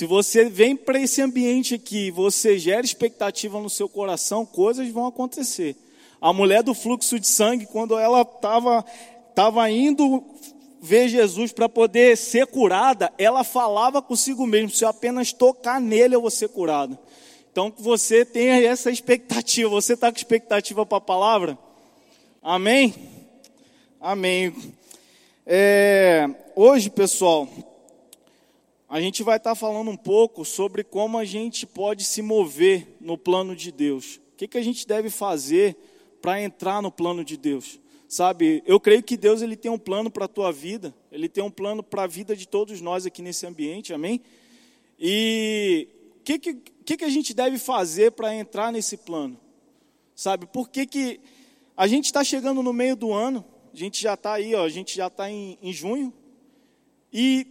Se você vem para esse ambiente aqui, você gera expectativa no seu coração, coisas vão acontecer. A mulher do fluxo de sangue, quando ela estava tava indo ver Jesus para poder ser curada, ela falava consigo mesmo: se eu apenas tocar nele, eu vou ser curado. Então você tenha essa expectativa. Você está com expectativa para a palavra? Amém? Amém. É, hoje, pessoal, a gente vai estar tá falando um pouco sobre como a gente pode se mover no plano de Deus. O que, que a gente deve fazer para entrar no plano de Deus? Sabe, eu creio que Deus ele tem um plano para a tua vida, ele tem um plano para a vida de todos nós aqui nesse ambiente, amém? E o que, que, que, que a gente deve fazer para entrar nesse plano? Sabe, por que, que a gente está chegando no meio do ano, a gente já está aí, ó, a gente já está em, em junho, e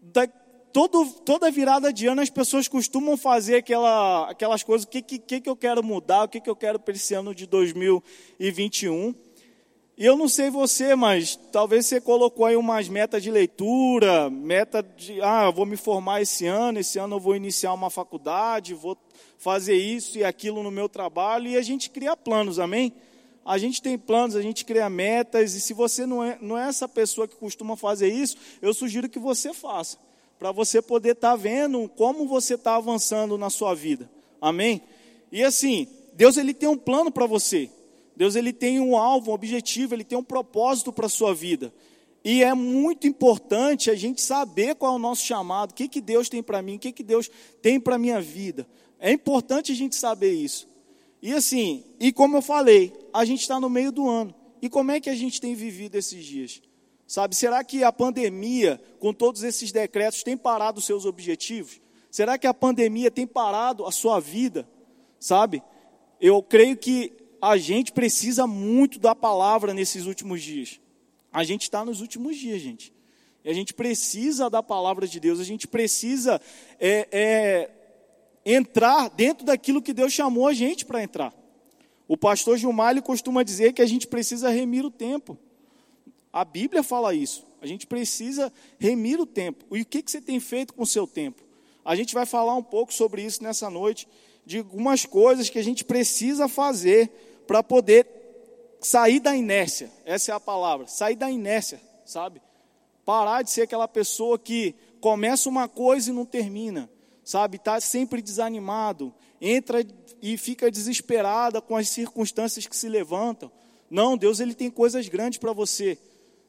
da, todo, toda virada de ano as pessoas costumam fazer aquela, aquelas coisas, o que, que, que eu quero mudar, o que, que eu quero para esse ano de 2021. E eu não sei você, mas talvez você colocou aí umas metas de leitura, meta de, ah, eu vou me formar esse ano, esse ano eu vou iniciar uma faculdade, vou fazer isso e aquilo no meu trabalho, e a gente cria planos, amém? A gente tem planos, a gente cria metas, e se você não é, não é essa pessoa que costuma fazer isso, eu sugiro que você faça, para você poder estar tá vendo como você está avançando na sua vida, amém? E assim, Deus ele tem um plano para você, Deus ele tem um alvo, um objetivo, ele tem um propósito para a sua vida. E é muito importante a gente saber qual é o nosso chamado, o que, que Deus tem para mim, o que, que Deus tem para a minha vida. É importante a gente saber isso. E assim, e como eu falei, a gente está no meio do ano. E como é que a gente tem vivido esses dias? Sabe, será que a pandemia, com todos esses decretos, tem parado os seus objetivos? Será que a pandemia tem parado a sua vida? Sabe? Eu creio que a gente precisa muito da palavra nesses últimos dias. A gente está nos últimos dias, gente. E a gente precisa da palavra de Deus, a gente precisa é, é, entrar dentro daquilo que Deus chamou a gente para entrar. O pastor Gilmar costuma dizer que a gente precisa remir o tempo. A Bíblia fala isso. A gente precisa remir o tempo. E o que, que você tem feito com o seu tempo? A gente vai falar um pouco sobre isso nessa noite, de algumas coisas que a gente precisa fazer para poder sair da inércia. Essa é a palavra, sair da inércia, sabe? Parar de ser aquela pessoa que começa uma coisa e não termina, sabe? Está sempre desanimado, entra e fica desesperada com as circunstâncias que se levantam. Não, Deus ele tem coisas grandes para você,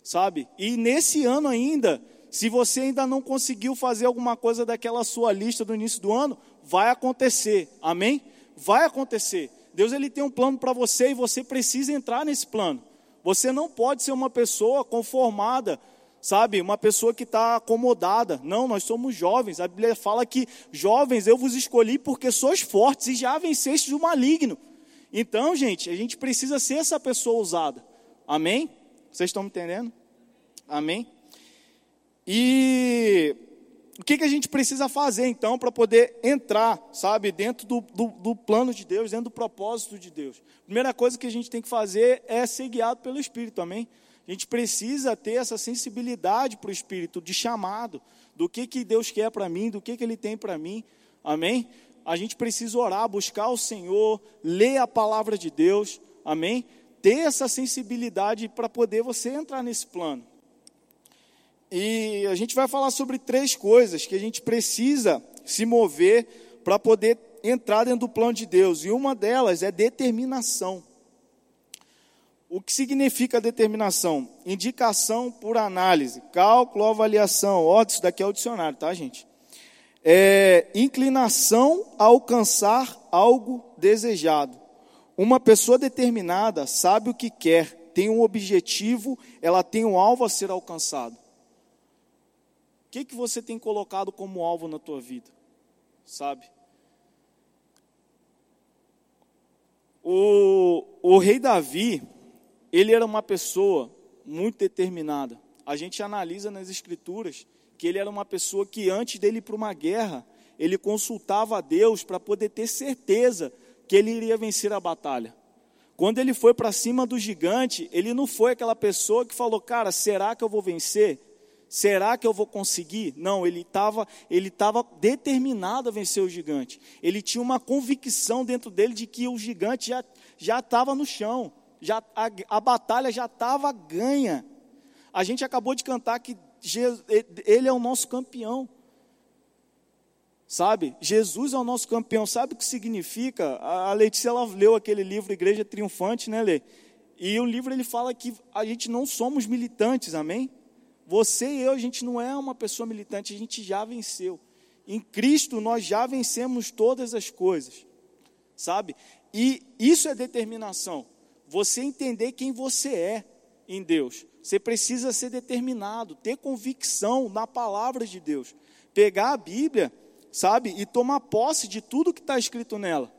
sabe? E nesse ano ainda, se você ainda não conseguiu fazer alguma coisa daquela sua lista do início do ano, vai acontecer. Amém? Vai acontecer. Deus ele tem um plano para você e você precisa entrar nesse plano. Você não pode ser uma pessoa conformada, sabe? Uma pessoa que está acomodada. Não, nós somos jovens. A Bíblia fala que jovens eu vos escolhi porque sois fortes e já vencestes o maligno. Então, gente, a gente precisa ser essa pessoa usada. Amém? Vocês estão me entendendo? Amém? E o que, que a gente precisa fazer então para poder entrar, sabe, dentro do, do, do, plano de Deus, dentro do propósito de Deus? Primeira coisa que a gente tem que fazer é ser guiado pelo Espírito, amém? A gente precisa ter essa sensibilidade para o Espírito, de chamado, do que, que Deus quer para mim, do que, que Ele tem para mim, amém? A gente precisa orar, buscar o Senhor, ler a palavra de Deus, amém? Ter essa sensibilidade para poder você entrar nesse plano. E a gente vai falar sobre três coisas que a gente precisa se mover para poder entrar dentro do plano de Deus. E uma delas é determinação. O que significa determinação? Indicação por análise, cálculo, avaliação. Ó, isso daqui é o dicionário, tá, gente? É, inclinação a alcançar algo desejado. Uma pessoa determinada sabe o que quer, tem um objetivo, ela tem um alvo a ser alcançado que, que você tem colocado como alvo na tua vida? Sabe? O, o rei Davi, ele era uma pessoa muito determinada. A gente analisa nas escrituras que ele era uma pessoa que antes dele ir para uma guerra, ele consultava a Deus para poder ter certeza que ele iria vencer a batalha. Quando ele foi para cima do gigante, ele não foi aquela pessoa que falou, cara, será que eu vou vencer? Será que eu vou conseguir? Não, ele estava ele tava determinado a vencer o gigante. Ele tinha uma convicção dentro dele de que o gigante já estava no chão, já, a, a batalha já estava ganha. A gente acabou de cantar que Jesus, ele é o nosso campeão. Sabe? Jesus é o nosso campeão. Sabe o que significa? A Letícia ela leu aquele livro Igreja Triunfante, né, Lê? E o livro ele fala que a gente não somos militantes, amém? Você e eu, a gente não é uma pessoa militante, a gente já venceu. Em Cristo nós já vencemos todas as coisas, sabe? E isso é determinação. Você entender quem você é em Deus. Você precisa ser determinado, ter convicção na palavra de Deus. Pegar a Bíblia, sabe? E tomar posse de tudo que está escrito nela.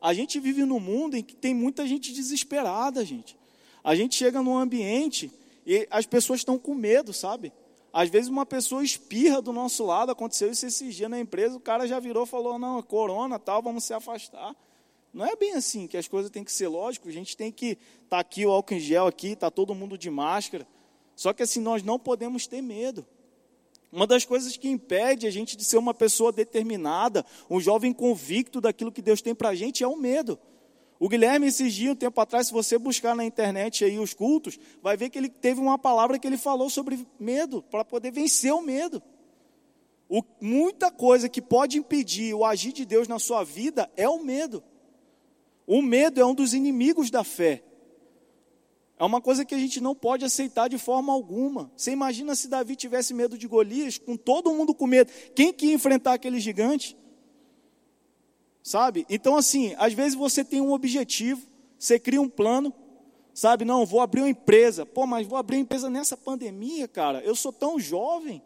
A gente vive num mundo em que tem muita gente desesperada, gente. A gente chega num ambiente e as pessoas estão com medo, sabe? Às vezes uma pessoa espirra do nosso lado, aconteceu isso esses dias na empresa, o cara já virou e falou, não, é corona, tal, vamos se afastar. Não é bem assim que as coisas têm que ser lógico, a gente tem que tá aqui o álcool em gel aqui, está todo mundo de máscara. Só que assim, nós não podemos ter medo. Uma das coisas que impede a gente de ser uma pessoa determinada, um jovem convicto daquilo que Deus tem para a gente, é o medo. O Guilherme, esses dias, um tempo atrás, se você buscar na internet aí os cultos, vai ver que ele teve uma palavra que ele falou sobre medo, para poder vencer o medo. O, muita coisa que pode impedir o agir de Deus na sua vida é o medo. O medo é um dos inimigos da fé. É uma coisa que a gente não pode aceitar de forma alguma. Você imagina se Davi tivesse medo de Golias, com todo mundo com medo. Quem que ia enfrentar aquele gigante? sabe? Então, assim, às vezes você tem um objetivo, você cria um plano, sabe? Não, vou abrir uma empresa. Pô, mas vou abrir uma empresa nessa pandemia, cara. Eu sou tão jovem.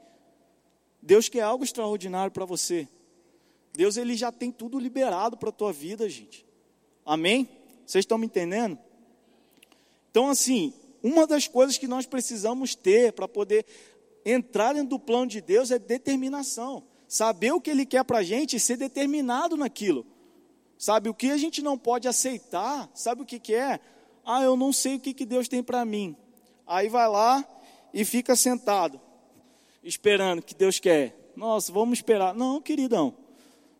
Deus quer algo extraordinário para você. Deus, ele já tem tudo liberado para a tua vida, gente. Amém? Vocês estão me entendendo? Então, assim, uma das coisas que nós precisamos ter para poder entrar dentro do plano de Deus é determinação saber o que Ele quer para a gente e ser determinado naquilo. Sabe, o que a gente não pode aceitar, sabe o que, que é? Ah, eu não sei o que, que Deus tem para mim. Aí vai lá e fica sentado, esperando que Deus quer. Nossa, vamos esperar. Não, queridão.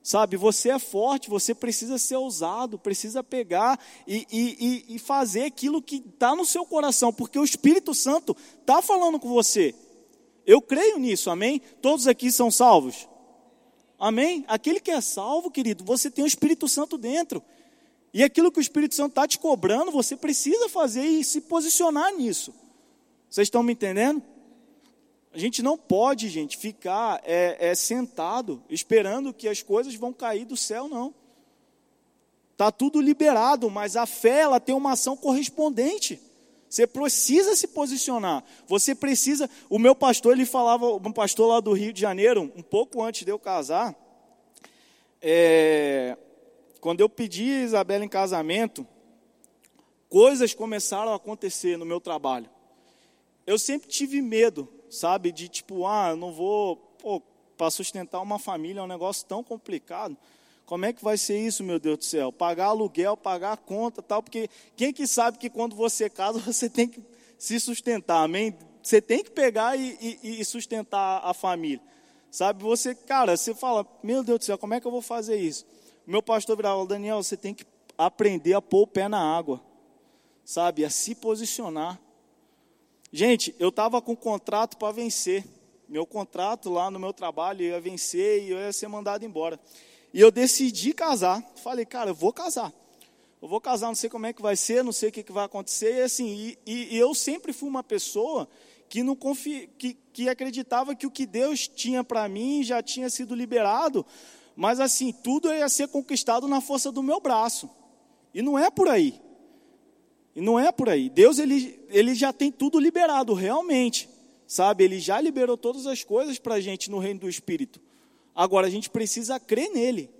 Sabe, você é forte, você precisa ser ousado, precisa pegar e, e, e fazer aquilo que está no seu coração, porque o Espírito Santo está falando com você. Eu creio nisso, amém? Todos aqui são salvos? Amém? Aquele que é salvo, querido, você tem o Espírito Santo dentro. E aquilo que o Espírito Santo está te cobrando, você precisa fazer e se posicionar nisso. Vocês estão me entendendo? A gente não pode, gente, ficar é, é, sentado esperando que as coisas vão cair do céu, não. Está tudo liberado, mas a fé ela tem uma ação correspondente. Você precisa se posicionar. Você precisa. O meu pastor, ele falava, um pastor lá do Rio de Janeiro, um pouco antes de eu casar, é, quando eu pedi a Isabela em casamento, coisas começaram a acontecer no meu trabalho. Eu sempre tive medo, sabe, de tipo, ah, não vou, para sustentar uma família é um negócio tão complicado. Como é que vai ser isso, meu Deus do céu? Pagar aluguel, pagar conta, tal, porque quem que sabe que quando você casa, você tem que se sustentar, amém? Você tem que pegar e, e, e sustentar a família. Sabe, você, cara, você fala, meu Deus do céu, como é que eu vou fazer isso? Meu pastor virava, Daniel, você tem que aprender a pôr o pé na água, sabe, a se posicionar. Gente, eu estava com um contrato para vencer. Meu contrato lá no meu trabalho ia vencer e eu ia ser mandado embora. E eu decidi casar. Falei, cara, eu vou casar. Eu vou casar, não sei como é que vai ser, não sei o que, que vai acontecer. E, assim, e, e, eu sempre fui uma pessoa que, não confi, que, que acreditava que o que Deus tinha para mim já tinha sido liberado. Mas assim, tudo ia ser conquistado na força do meu braço. E não é por aí. E não é por aí. Deus ele, ele já tem tudo liberado, realmente. Sabe? Ele já liberou todas as coisas para a gente no reino do Espírito. Agora a gente precisa crer nele,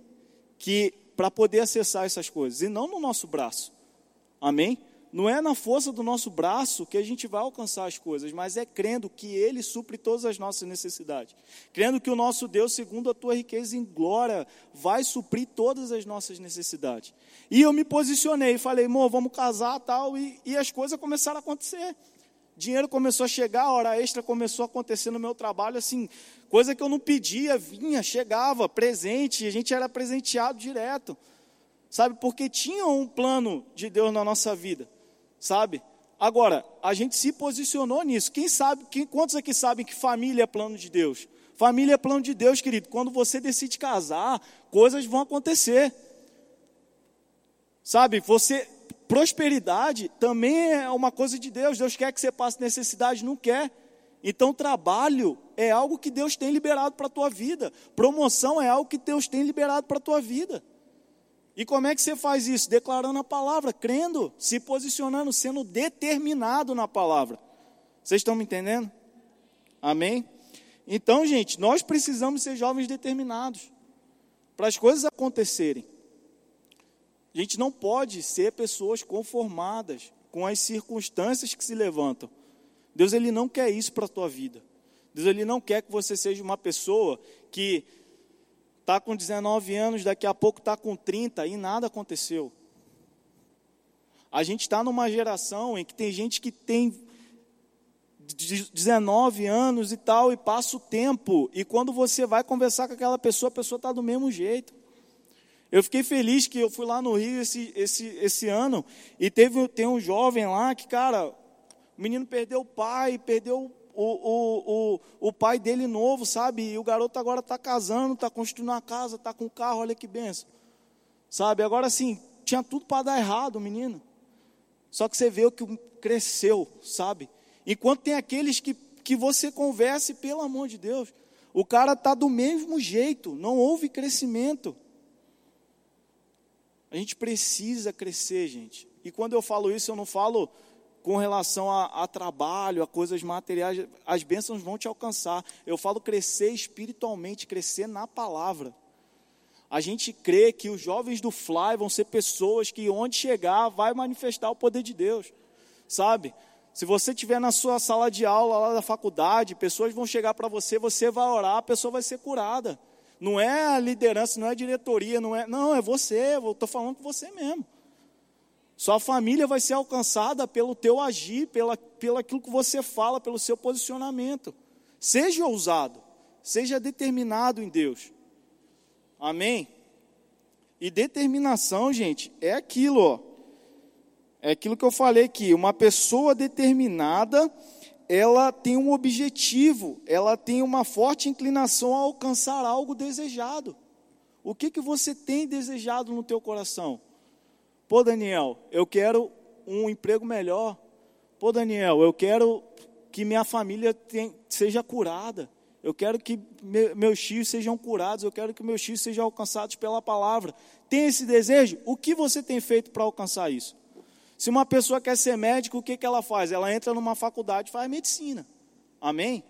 que para poder acessar essas coisas, e não no nosso braço. Amém? Não é na força do nosso braço que a gente vai alcançar as coisas, mas é crendo que Ele supre todas as nossas necessidades. Crendo que o nosso Deus, segundo a tua riqueza em glória, vai suprir todas as nossas necessidades. E eu me posicionei, falei, amor, vamos casar tal, e, e as coisas começaram a acontecer dinheiro começou a chegar, hora extra começou a acontecer no meu trabalho, assim, coisa que eu não pedia, vinha, chegava, presente, a gente era presenteado direto, sabe? Porque tinha um plano de Deus na nossa vida, sabe? Agora, a gente se posicionou nisso. Quem sabe, quem, quantos aqui sabem que família é plano de Deus? Família é plano de Deus, querido. Quando você decide casar, coisas vão acontecer. Sabe, você prosperidade também é uma coisa de Deus. Deus quer que você passe necessidade, não quer. Então, trabalho é algo que Deus tem liberado para a tua vida. Promoção é algo que Deus tem liberado para a tua vida. E como é que você faz isso? Declarando a palavra, crendo, se posicionando, sendo determinado na palavra. Vocês estão me entendendo? Amém? Então, gente, nós precisamos ser jovens determinados para as coisas acontecerem. A gente não pode ser pessoas conformadas com as circunstâncias que se levantam. Deus ele não quer isso para a tua vida. Deus ele não quer que você seja uma pessoa que está com 19 anos, daqui a pouco está com 30 e nada aconteceu. A gente está numa geração em que tem gente que tem 19 anos e tal, e passa o tempo, e quando você vai conversar com aquela pessoa, a pessoa está do mesmo jeito. Eu fiquei feliz que eu fui lá no Rio esse, esse, esse ano, e teve, tem um jovem lá que, cara, o menino perdeu o pai, perdeu o, o, o, pai dele novo, sabe? E o garoto agora está casando, está construindo uma casa, está com um carro, olha que benção. Sabe? Agora sim, tinha tudo para dar errado menino. Só que você vê o que cresceu, sabe? Enquanto tem aqueles que, que você converse, pelo amor de Deus, o cara está do mesmo jeito, não houve crescimento. A gente precisa crescer, gente. E quando eu falo isso, eu não falo com relação a, a, trabalho, a coisas materiais, as bênçãos vão te alcançar. Eu falo crescer espiritualmente, crescer na palavra. A gente crê que os jovens do Fly vão ser pessoas que, onde chegar, vai manifestar o poder de Deus, sabe? Se você estiver na sua sala de aula lá da faculdade, pessoas vão chegar para você, você vai orar, a pessoa vai ser curada. Não é a liderança, não é a diretoria, não é. Não, é você, eu estou falando com você mesmo. Sua família vai ser alcançada pelo teu agir, pela, pelo aquilo que você fala, pelo seu posicionamento. Seja ousado, seja determinado em Deus. Amém? E determinação, gente, é aquilo, ó. É aquilo que eu falei aqui, uma pessoa determinada, ela tem um objetivo, ela tem uma forte inclinação a alcançar algo desejado. O que que você tem desejado no teu coração? Pô, Daniel, eu quero um emprego melhor. Pô, Daniel, eu quero que minha família tem, seja curada. Eu quero que me, meus filhos sejam curados. Eu quero que meus filhos sejam alcançados pela palavra. Tem esse desejo? O que você tem feito para alcançar isso? Se uma pessoa quer ser médico, o que, que ela faz? Ela entra numa faculdade e faz medicina. Amém?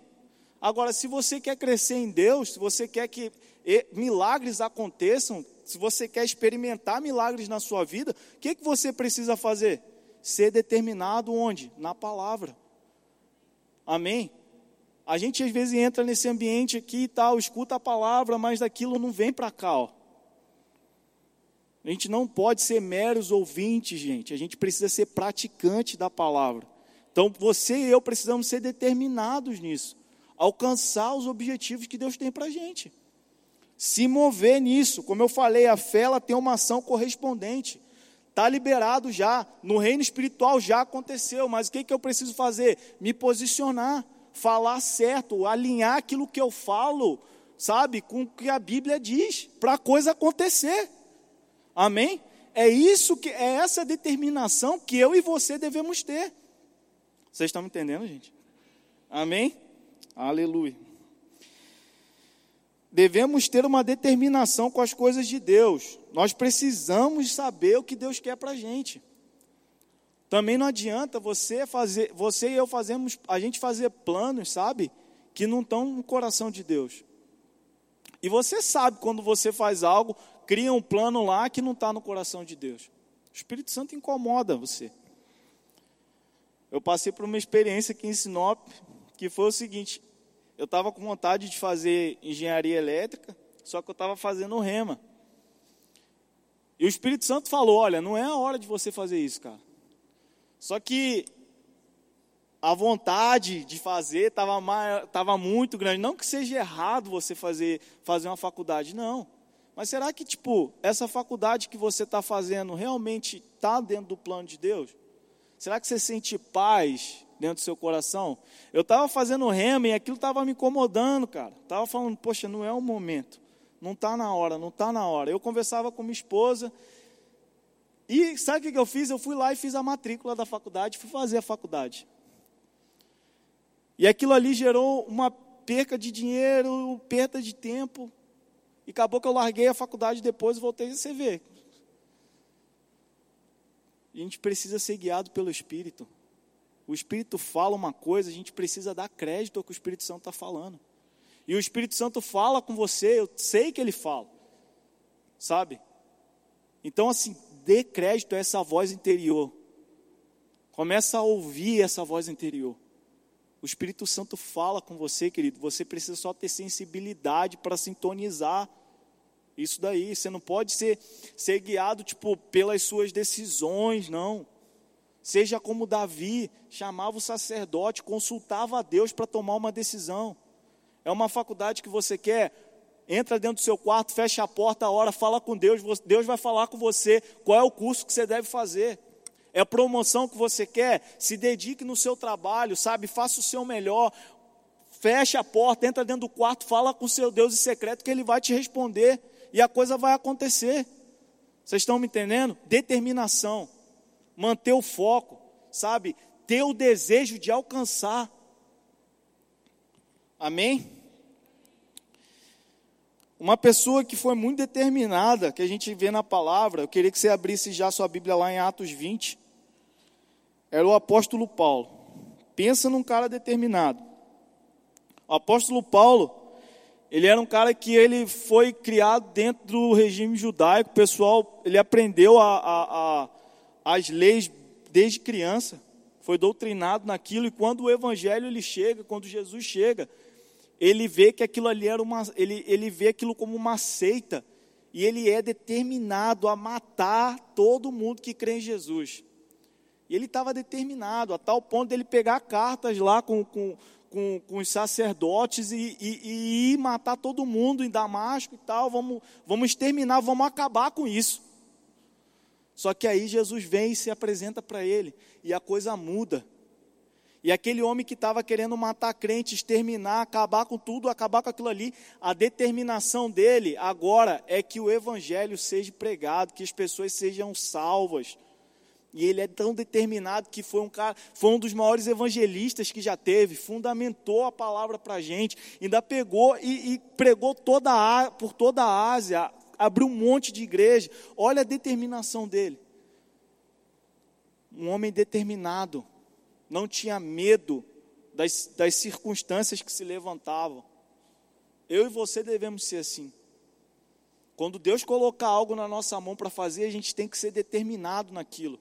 Agora, se você quer crescer em Deus, se você quer que milagres aconteçam, se você quer experimentar milagres na sua vida, o que, que você precisa fazer? Ser determinado onde? Na palavra. Amém? A gente às vezes entra nesse ambiente aqui e tal, escuta a palavra, mas daquilo não vem para cá, ó. A gente não pode ser meros ouvintes, gente. A gente precisa ser praticante da palavra. Então, você e eu precisamos ser determinados nisso. Alcançar os objetivos que Deus tem para a gente. Se mover nisso. Como eu falei, a fé ela tem uma ação correspondente. Está liberado já. No reino espiritual já aconteceu. Mas o que, que eu preciso fazer? Me posicionar. Falar certo. Alinhar aquilo que eu falo, sabe, com o que a Bíblia diz. Para a coisa acontecer. Amém? É isso que é essa determinação que eu e você devemos ter. Vocês estão me entendendo, gente? Amém? Aleluia. Devemos ter uma determinação com as coisas de Deus. Nós precisamos saber o que Deus quer para a gente. Também não adianta você fazer, você e eu fazemos, a gente fazer planos, sabe, que não estão no coração de Deus. E você sabe quando você faz algo cria um plano lá que não está no coração de Deus. O Espírito Santo incomoda você. Eu passei por uma experiência aqui em Sinop, que foi o seguinte: eu estava com vontade de fazer engenharia elétrica, só que eu estava fazendo rema. E o Espírito Santo falou: Olha, não é a hora de você fazer isso, cara. Só que a vontade de fazer estava tava muito grande. Não que seja errado você fazer, fazer uma faculdade, não. Mas será que, tipo, essa faculdade que você está fazendo realmente está dentro do plano de Deus? Será que você sente paz dentro do seu coração? Eu estava fazendo rema e aquilo estava me incomodando, cara. Estava falando, poxa, não é o momento. Não está na hora, não está na hora. Eu conversava com minha esposa e sabe o que eu fiz? Eu fui lá e fiz a matrícula da faculdade, fui fazer a faculdade. E aquilo ali gerou uma perca de dinheiro, perda de tempo. E acabou que eu larguei a faculdade depois e voltei a vê. A gente precisa ser guiado pelo Espírito. O Espírito fala uma coisa, a gente precisa dar crédito ao que o Espírito Santo está falando. E o Espírito Santo fala com você, eu sei que ele fala. Sabe? Então, assim, dê crédito a essa voz interior. Começa a ouvir essa voz interior. O Espírito Santo fala com você, querido. Você precisa só ter sensibilidade para sintonizar isso daí. Você não pode ser, ser guiado tipo pelas suas decisões, não. Seja como Davi, chamava o sacerdote, consultava a Deus para tomar uma decisão. É uma faculdade que você quer, entra dentro do seu quarto, fecha a porta, a hora, fala com Deus, Deus vai falar com você qual é o curso que você deve fazer é promoção que você quer, se dedique no seu trabalho, sabe? Faça o seu melhor. Feche a porta, entra dentro do quarto, fala com o seu Deus em secreto que ele vai te responder e a coisa vai acontecer. Vocês estão me entendendo? Determinação, manter o foco, sabe? Ter o desejo de alcançar. Amém? Uma pessoa que foi muito determinada, que a gente vê na palavra, eu queria que você abrisse já sua Bíblia lá em Atos 20 era o apóstolo Paulo. Pensa num cara determinado. O apóstolo Paulo, ele era um cara que ele foi criado dentro do regime judaico. Pessoal, ele aprendeu a, a, a, as leis desde criança. Foi doutrinado naquilo. E quando o evangelho ele chega, quando Jesus chega, ele vê que aquilo ali era uma, ele, ele vê aquilo como uma seita. E ele é determinado a matar todo mundo que crê em Jesus. E ele estava determinado, a tal ponto de ele pegar cartas lá com, com, com, com os sacerdotes e, e, e, ir matar todo mundo em Damasco e tal. Vamos, vamos exterminar, vamos acabar com isso. Só que aí Jesus vem e se apresenta para ele, e a coisa muda. E aquele homem que estava querendo matar crente, exterminar, acabar com tudo, acabar com aquilo ali, a determinação dele agora é que o evangelho seja pregado, que as pessoas sejam salvas. E ele é tão determinado que foi um cara, foi um dos maiores evangelistas que já teve, fundamentou a palavra para a gente, ainda pegou e, e pregou toda a, por toda a Ásia, abriu um monte de igreja. Olha a determinação dele. Um homem determinado, não tinha medo das, das circunstâncias que se levantavam. Eu e você devemos ser assim. Quando Deus colocar algo na nossa mão para fazer, a gente tem que ser determinado naquilo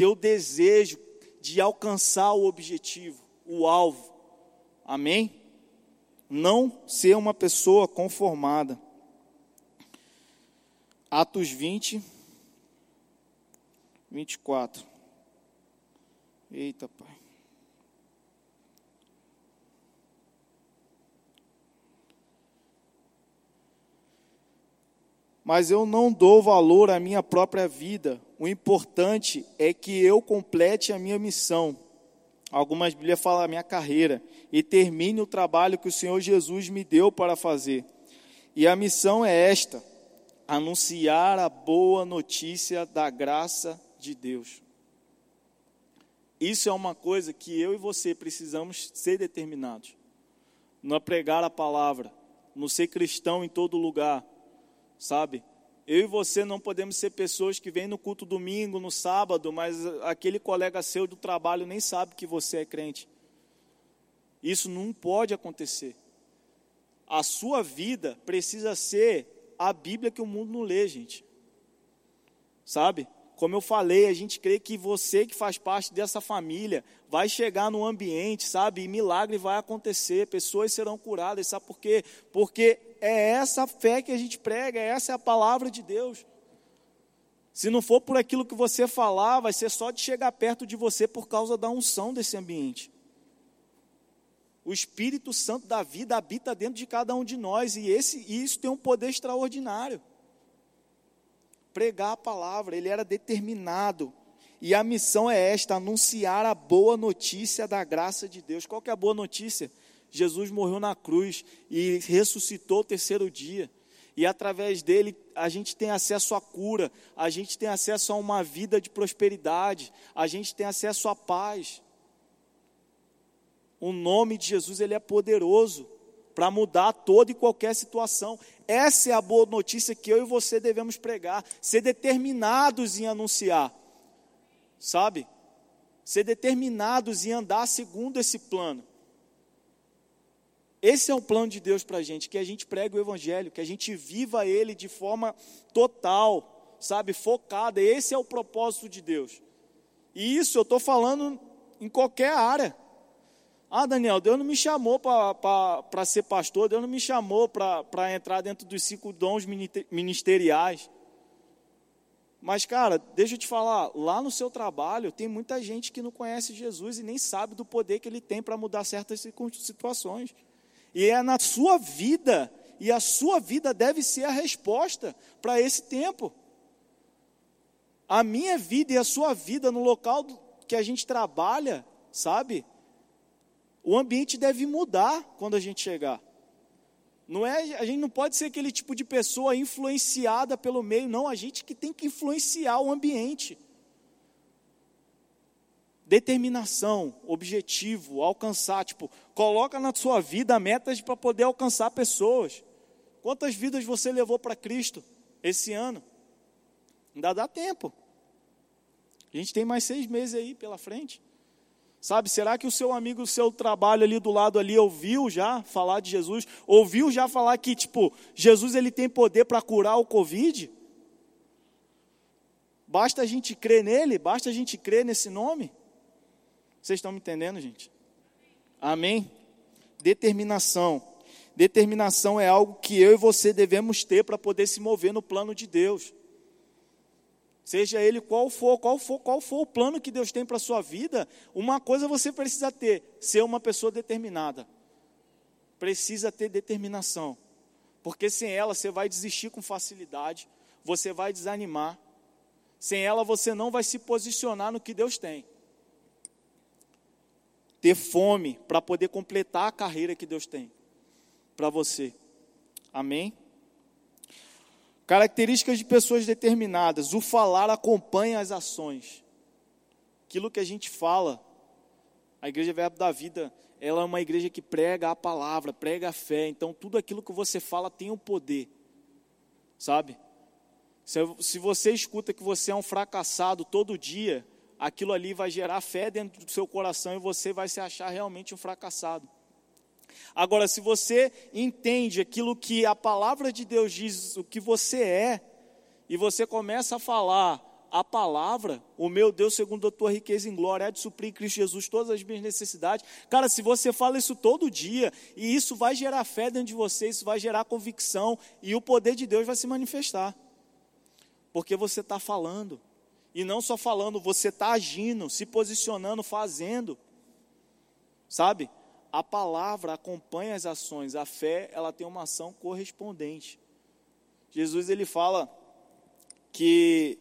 ter o desejo de alcançar o objetivo, o alvo. Amém? Não ser uma pessoa conformada. Atos 20, 24. Eita, Pai. Mas eu não dou valor à minha própria vida o importante é que eu complete a minha missão. Algumas Bíblias falam a minha carreira e termine o trabalho que o Senhor Jesus me deu para fazer. E a missão é esta: anunciar a boa notícia da graça de Deus. Isso é uma coisa que eu e você precisamos ser determinados. Não é pregar a palavra, não ser cristão em todo lugar, sabe? Eu e você não podemos ser pessoas que vêm no culto domingo, no sábado, mas aquele colega seu do trabalho nem sabe que você é crente. Isso não pode acontecer. A sua vida precisa ser a Bíblia que o mundo não lê, gente. Sabe? Como eu falei, a gente crê que você que faz parte dessa família vai chegar no ambiente, sabe? E milagre vai acontecer, pessoas serão curadas, sabe por quê? Porque é essa fé que a gente prega, essa é a palavra de Deus. Se não for por aquilo que você falar, vai ser só de chegar perto de você por causa da unção desse ambiente. O Espírito Santo da vida habita dentro de cada um de nós e esse isso tem um poder extraordinário. Pregar a palavra, ele era determinado. E a missão é esta: anunciar a boa notícia da graça de Deus. Qual que é a boa notícia? Jesus morreu na cruz e ressuscitou o terceiro dia. E através dele a gente tem acesso à cura, a gente tem acesso a uma vida de prosperidade, a gente tem acesso à paz. O nome de Jesus ele é poderoso para mudar toda e qualquer situação. Essa é a boa notícia que eu e você devemos pregar, ser determinados em anunciar. Sabe? Ser determinados em andar segundo esse plano. Esse é o plano de Deus para a gente, que a gente pregue o Evangelho, que a gente viva ele de forma total, sabe, focada. Esse é o propósito de Deus. E isso eu estou falando em qualquer área. Ah, Daniel, Deus não me chamou para ser pastor, Deus não me chamou para entrar dentro dos cinco dons ministeriais. Mas, cara, deixa eu te falar, lá no seu trabalho tem muita gente que não conhece Jesus e nem sabe do poder que ele tem para mudar certas situações. E é na sua vida, e a sua vida deve ser a resposta para esse tempo. A minha vida e a sua vida no local que a gente trabalha, sabe? O ambiente deve mudar quando a gente chegar. Não é, a gente não pode ser aquele tipo de pessoa influenciada pelo meio, não, a gente que tem que influenciar o ambiente. Determinação, objetivo, alcançar, tipo, coloca na sua vida metas para poder alcançar pessoas. Quantas vidas você levou para Cristo esse ano? Ainda dá tempo. A gente tem mais seis meses aí pela frente. Sabe, será que o seu amigo, o seu trabalho ali do lado ali ouviu já falar de Jesus? Ouviu já falar que, tipo, Jesus ele tem poder para curar o Covid? Basta a gente crer nele, basta a gente crer nesse nome. Vocês estão me entendendo, gente? Amém? Determinação. Determinação é algo que eu e você devemos ter para poder se mover no plano de Deus. Seja ele qual for, qual for, qual for o plano que Deus tem para a sua vida, uma coisa você precisa ter, ser uma pessoa determinada. Precisa ter determinação. Porque sem ela você vai desistir com facilidade, você vai desanimar. Sem ela você não vai se posicionar no que Deus tem. Ter fome para poder completar a carreira que Deus tem para você. Amém? Características de pessoas determinadas. O falar acompanha as ações. Aquilo que a gente fala, a Igreja Verbo da Vida, ela é uma igreja que prega a palavra, prega a fé. Então, tudo aquilo que você fala tem o um poder. Sabe? Se você escuta que você é um fracassado todo dia, aquilo ali vai gerar fé dentro do seu coração e você vai se achar realmente um fracassado. Agora, se você entende aquilo que a palavra de Deus diz, o que você é, e você começa a falar a palavra, o meu Deus, segundo a tua riqueza em glória, é de suprir em Cristo Jesus todas as minhas necessidades. Cara, se você fala isso todo dia, e isso vai gerar fé dentro de você, isso vai gerar convicção, e o poder de Deus vai se manifestar. Porque você está falando. E não só falando, você está agindo, se posicionando, fazendo. Sabe? A palavra acompanha as ações, a fé, ela tem uma ação correspondente. Jesus ele fala que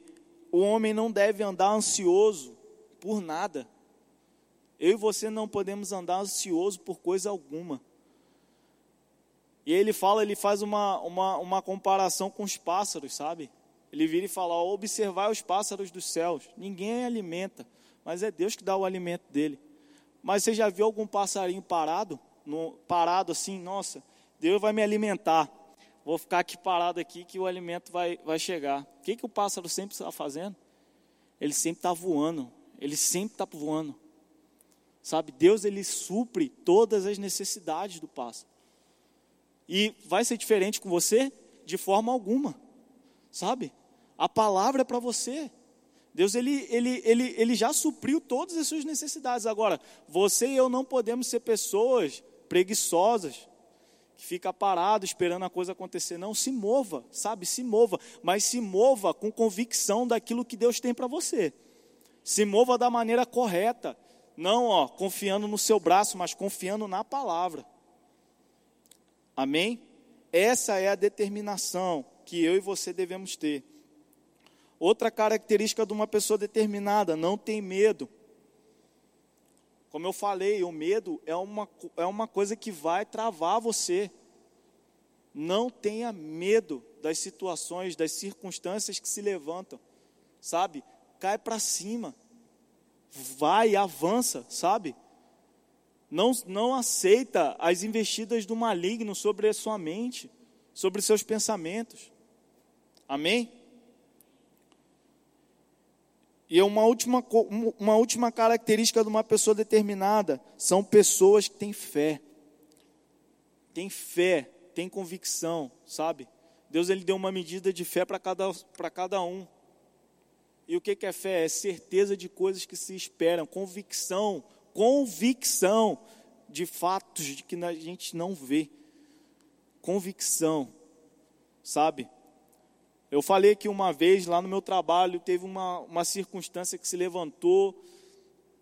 o homem não deve andar ansioso por nada. Eu e você não podemos andar ansioso por coisa alguma. E ele fala, ele faz uma, uma, uma comparação com os pássaros, sabe? Ele vira e fala: observar os pássaros dos céus. Ninguém alimenta, mas é Deus que dá o alimento dele. Mas você já viu algum passarinho parado? No, parado assim, nossa, Deus vai me alimentar. Vou ficar aqui parado aqui que o alimento vai, vai chegar. O que, que o pássaro sempre está fazendo? Ele sempre está voando. Ele sempre está voando. Sabe, Deus ele supre todas as necessidades do pássaro. E vai ser diferente com você? De forma alguma. Sabe? A palavra é para você. Deus ele, ele, ele, ele já supriu todas as suas necessidades. Agora, você e eu não podemos ser pessoas preguiçosas, que fica parado esperando a coisa acontecer. Não, se mova, sabe? Se mova, mas se mova com convicção daquilo que Deus tem para você. Se mova da maneira correta. Não, ó, confiando no seu braço, mas confiando na palavra. Amém? Essa é a determinação que eu e você devemos ter. Outra característica de uma pessoa determinada, não tem medo. Como eu falei, o medo é uma, é uma coisa que vai travar você. Não tenha medo das situações, das circunstâncias que se levantam, sabe? Cai para cima, vai, avança, sabe? Não, não aceita as investidas do maligno sobre a sua mente, sobre seus pensamentos. Amém? E uma última, uma última característica de uma pessoa determinada são pessoas que têm fé. Tem fé, tem convicção, sabe? Deus ele deu uma medida de fé para cada, cada um. E o que, que é fé? É certeza de coisas que se esperam, convicção, convicção de fatos de que a gente não vê. Convicção, sabe? Eu falei que uma vez lá no meu trabalho teve uma, uma circunstância que se levantou,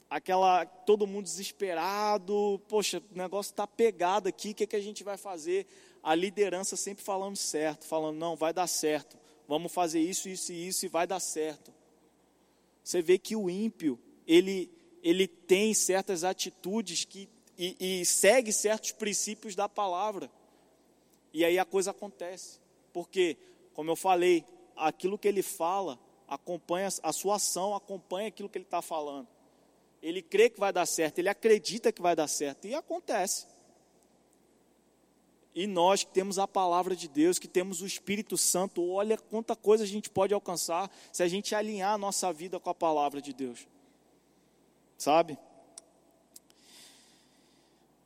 aquela todo mundo desesperado, poxa, o negócio está pegado aqui, o que, que a gente vai fazer? A liderança sempre falando certo, falando, não, vai dar certo, vamos fazer isso, isso e isso e vai dar certo. Você vê que o ímpio, ele, ele tem certas atitudes que, e, e segue certos princípios da palavra. E aí a coisa acontece. Por quê? Como eu falei, aquilo que ele fala acompanha, a sua ação acompanha aquilo que ele está falando. Ele crê que vai dar certo, ele acredita que vai dar certo, e acontece. E nós que temos a palavra de Deus, que temos o Espírito Santo, olha quanta coisa a gente pode alcançar se a gente alinhar a nossa vida com a palavra de Deus. Sabe?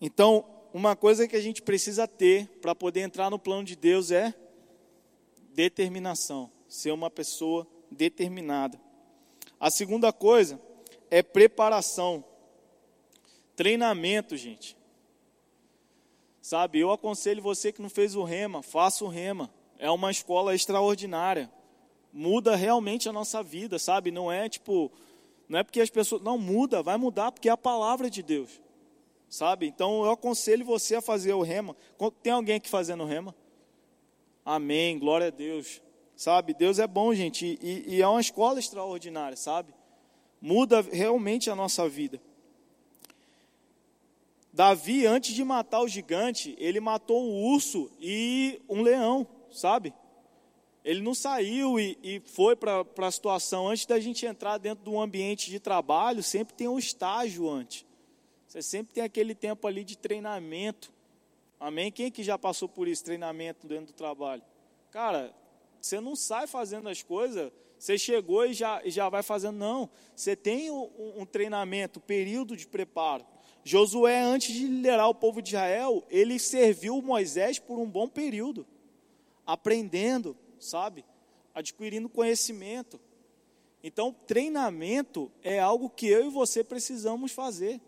Então, uma coisa que a gente precisa ter para poder entrar no plano de Deus é determinação, ser uma pessoa determinada. A segunda coisa é preparação, treinamento, gente. Sabe, eu aconselho você que não fez o rema, faça o rema. É uma escola extraordinária. Muda realmente a nossa vida, sabe? Não é tipo, não é porque as pessoas, não muda, vai mudar porque é a palavra de Deus. Sabe? Então eu aconselho você a fazer o rema. Tem alguém aqui fazendo rema? Amém, glória a Deus. Sabe, Deus é bom, gente, e, e é uma escola extraordinária, sabe? Muda realmente a nossa vida. Davi, antes de matar o gigante, ele matou um urso e um leão, sabe? Ele não saiu e, e foi para a situação. Antes da gente entrar dentro de um ambiente de trabalho, sempre tem um estágio antes. Você sempre tem aquele tempo ali de treinamento. Amém? Quem que já passou por isso, treinamento dentro do trabalho? Cara, você não sai fazendo as coisas, você chegou e já, já vai fazendo, não. Você tem um, um treinamento, um período de preparo. Josué, antes de liderar o povo de Israel, ele serviu Moisés por um bom período, aprendendo, sabe? Adquirindo conhecimento. Então, treinamento é algo que eu e você precisamos fazer.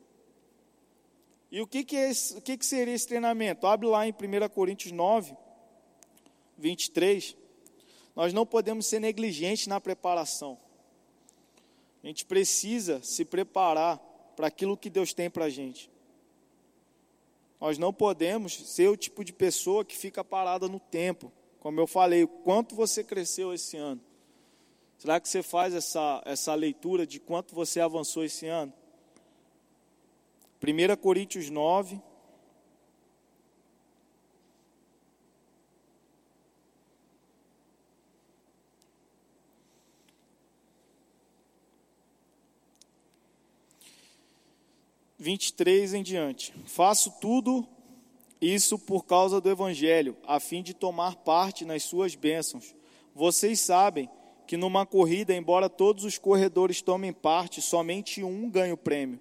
E o que, que, é esse, o que, que seria esse treinamento? Abre lá em 1 Coríntios 9, 23. Nós não podemos ser negligentes na preparação. A gente precisa se preparar para aquilo que Deus tem para a gente. Nós não podemos ser o tipo de pessoa que fica parada no tempo. Como eu falei, quanto você cresceu esse ano. Será que você faz essa, essa leitura de quanto você avançou esse ano? 1 Coríntios 9. Vinte e três em diante. Faço tudo isso por causa do Evangelho, a fim de tomar parte nas suas bênçãos. Vocês sabem que numa corrida, embora todos os corredores tomem parte, somente um ganha o prêmio.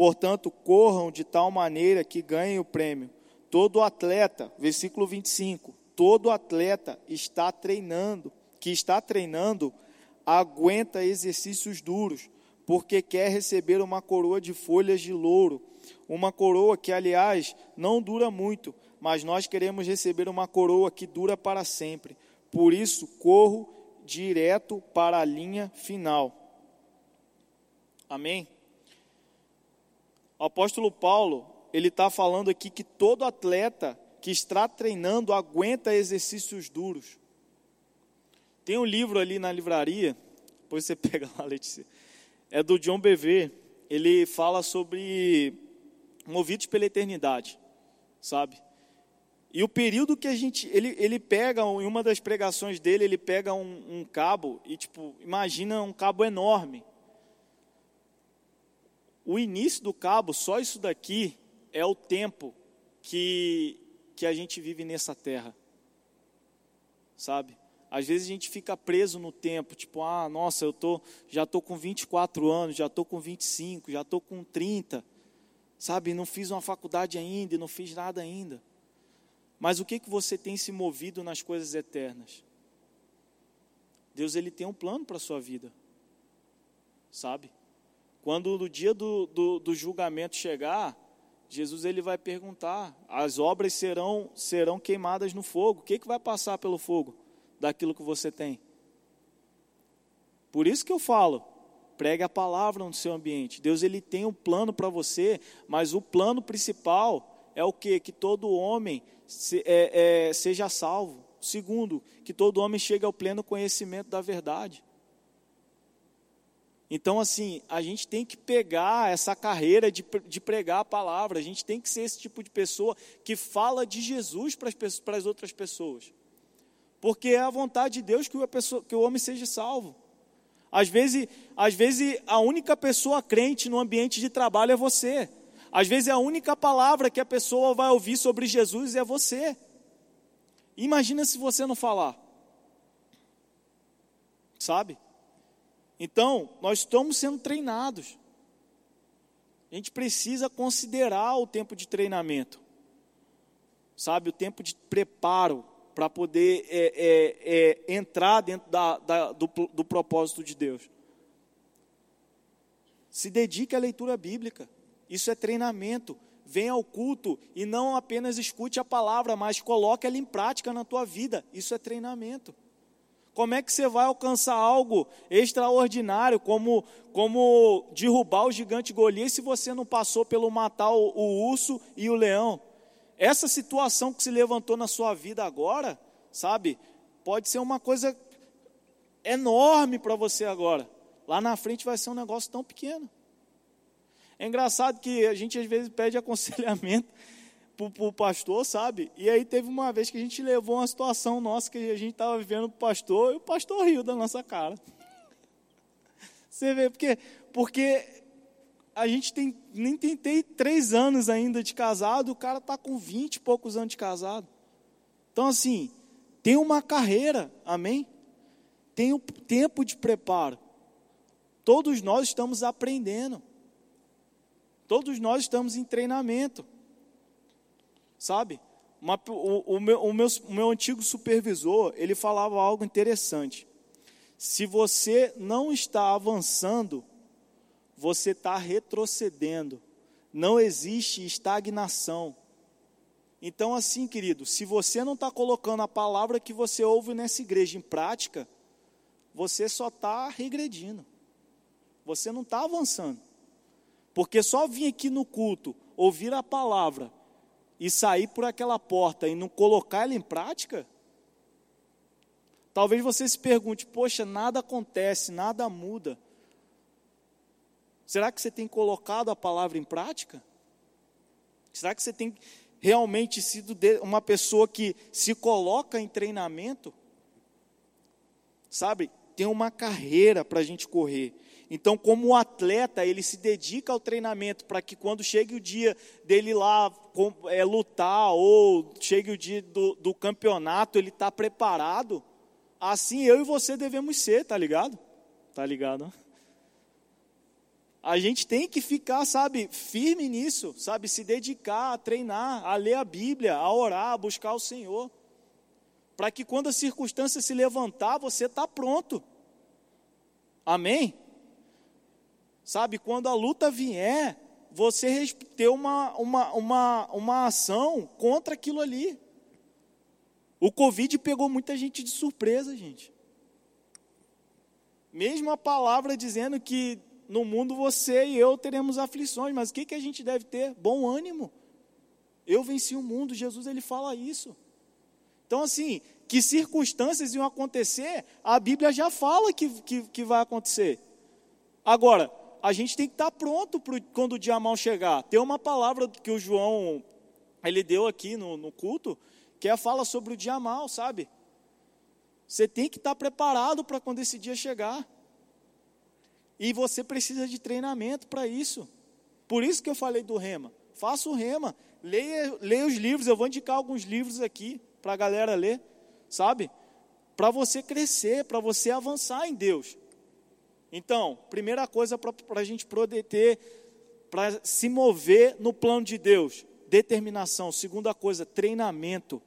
Portanto, corram de tal maneira que ganhem o prêmio. Todo atleta, versículo 25, todo atleta está treinando, que está treinando, aguenta exercícios duros, porque quer receber uma coroa de folhas de louro, uma coroa que, aliás, não dura muito, mas nós queremos receber uma coroa que dura para sempre. Por isso, corro direto para a linha final. Amém? O apóstolo Paulo, ele está falando aqui que todo atleta que está treinando aguenta exercícios duros. Tem um livro ali na livraria, depois você pega lá, Letícia. É do John Bevere. Ele fala sobre movidos pela eternidade, sabe? E o período que a gente. Ele, ele pega, em uma das pregações dele, ele pega um, um cabo e, tipo, imagina um cabo enorme. O início do cabo, só isso daqui, é o tempo que, que a gente vive nessa terra. Sabe? Às vezes a gente fica preso no tempo, tipo, ah, nossa, eu tô, já estou com 24 anos, já estou com 25, já estou com 30, sabe? Não fiz uma faculdade ainda, não fiz nada ainda. Mas o que, que você tem se movido nas coisas eternas? Deus ele tem um plano para a sua vida, sabe? Quando no dia do, do, do, julgamento chegar, Jesus ele vai perguntar: as obras serão serão queimadas no fogo. O que, que vai passar pelo fogo daquilo que você tem? Por isso que eu falo, pregue a palavra no seu ambiente. Deus ele tem um plano para você, mas o plano principal é o que? Que todo homem se, é, é, seja salvo. Segundo, que todo homem chegue ao pleno conhecimento da verdade. Então, assim, a gente tem que pegar essa carreira de, de pregar a palavra, a gente tem que ser esse tipo de pessoa que fala de Jesus para as, outras pessoas. Porque é a vontade de Deus que, pessoa, que o homem seja salvo. Às vezes, às vezes, a única pessoa crente no ambiente de trabalho é você. Às vezes a única palavra que a pessoa vai ouvir sobre Jesus é você. Imagina se você não falar. Sabe? Então, nós estamos sendo treinados. A gente precisa considerar o tempo de treinamento. Sabe? O tempo de preparo para poder é, é, é, entrar dentro da, da, do, do propósito de Deus. Se dedique à leitura bíblica. Isso é treinamento. Venha ao culto e não apenas escute a palavra, mas coloque ela em prática na tua vida. Isso é treinamento. Como é que você vai alcançar algo extraordinário, como, como derrubar o gigante Golias, se você não passou pelo matar o, o urso e o leão? Essa situação que se levantou na sua vida agora, sabe, pode ser uma coisa enorme para você agora. Lá na frente vai ser um negócio tão pequeno. É engraçado que a gente às vezes pede aconselhamento para o pastor, sabe? E aí teve uma vez que a gente levou uma situação nossa que a gente estava vivendo o pastor e o pastor riu da nossa cara. Você vê, porque, porque a gente tem, nem tentei três anos ainda de casado, o cara está com vinte e poucos anos de casado. Então, assim, tem uma carreira, amém? Tem o um tempo de preparo. Todos nós estamos aprendendo. Todos nós estamos em treinamento. Sabe? Uma, o, o, meu, o, meu, o meu antigo supervisor, ele falava algo interessante. Se você não está avançando, você está retrocedendo. Não existe estagnação. Então, assim, querido, se você não está colocando a palavra que você ouve nessa igreja em prática, você só está regredindo. Você não está avançando. Porque só vir aqui no culto, ouvir a palavra e sair por aquela porta e não colocar ela em prática, talvez você se pergunte: poxa, nada acontece, nada muda. Será que você tem colocado a palavra em prática? Será que você tem realmente sido uma pessoa que se coloca em treinamento? Sabe, tem uma carreira para a gente correr. Então, como atleta, ele se dedica ao treinamento para que quando chegue o dia dele lá é, lutar ou chegue o dia do, do campeonato, ele está preparado. Assim eu e você devemos ser, tá ligado? Tá ligado? A gente tem que ficar, sabe, firme nisso, sabe, se dedicar a treinar, a ler a Bíblia, a orar, a buscar o Senhor. Para que quando a circunstância se levantar, você está pronto. Amém? Sabe, quando a luta vier, você ter uma, uma, uma, uma ação contra aquilo ali. O Covid pegou muita gente de surpresa, gente. Mesmo a palavra dizendo que no mundo você e eu teremos aflições, mas o que, que a gente deve ter? Bom ânimo. Eu venci o mundo, Jesus ele fala isso. Então, assim, que circunstâncias iam acontecer, a Bíblia já fala que, que, que vai acontecer. Agora, a gente tem que estar pronto pro, quando o dia mal chegar. Tem uma palavra que o João ele deu aqui no, no culto, que é a fala sobre o dia mal, sabe? Você tem que estar preparado para quando esse dia chegar. E você precisa de treinamento para isso. Por isso que eu falei do rema. Faça o rema, leia, leia os livros. Eu vou indicar alguns livros aqui para a galera ler, sabe? Para você crescer, para você avançar em Deus. Então, primeira coisa para a gente poder para se mover no plano de Deus, determinação. Segunda coisa, treinamento.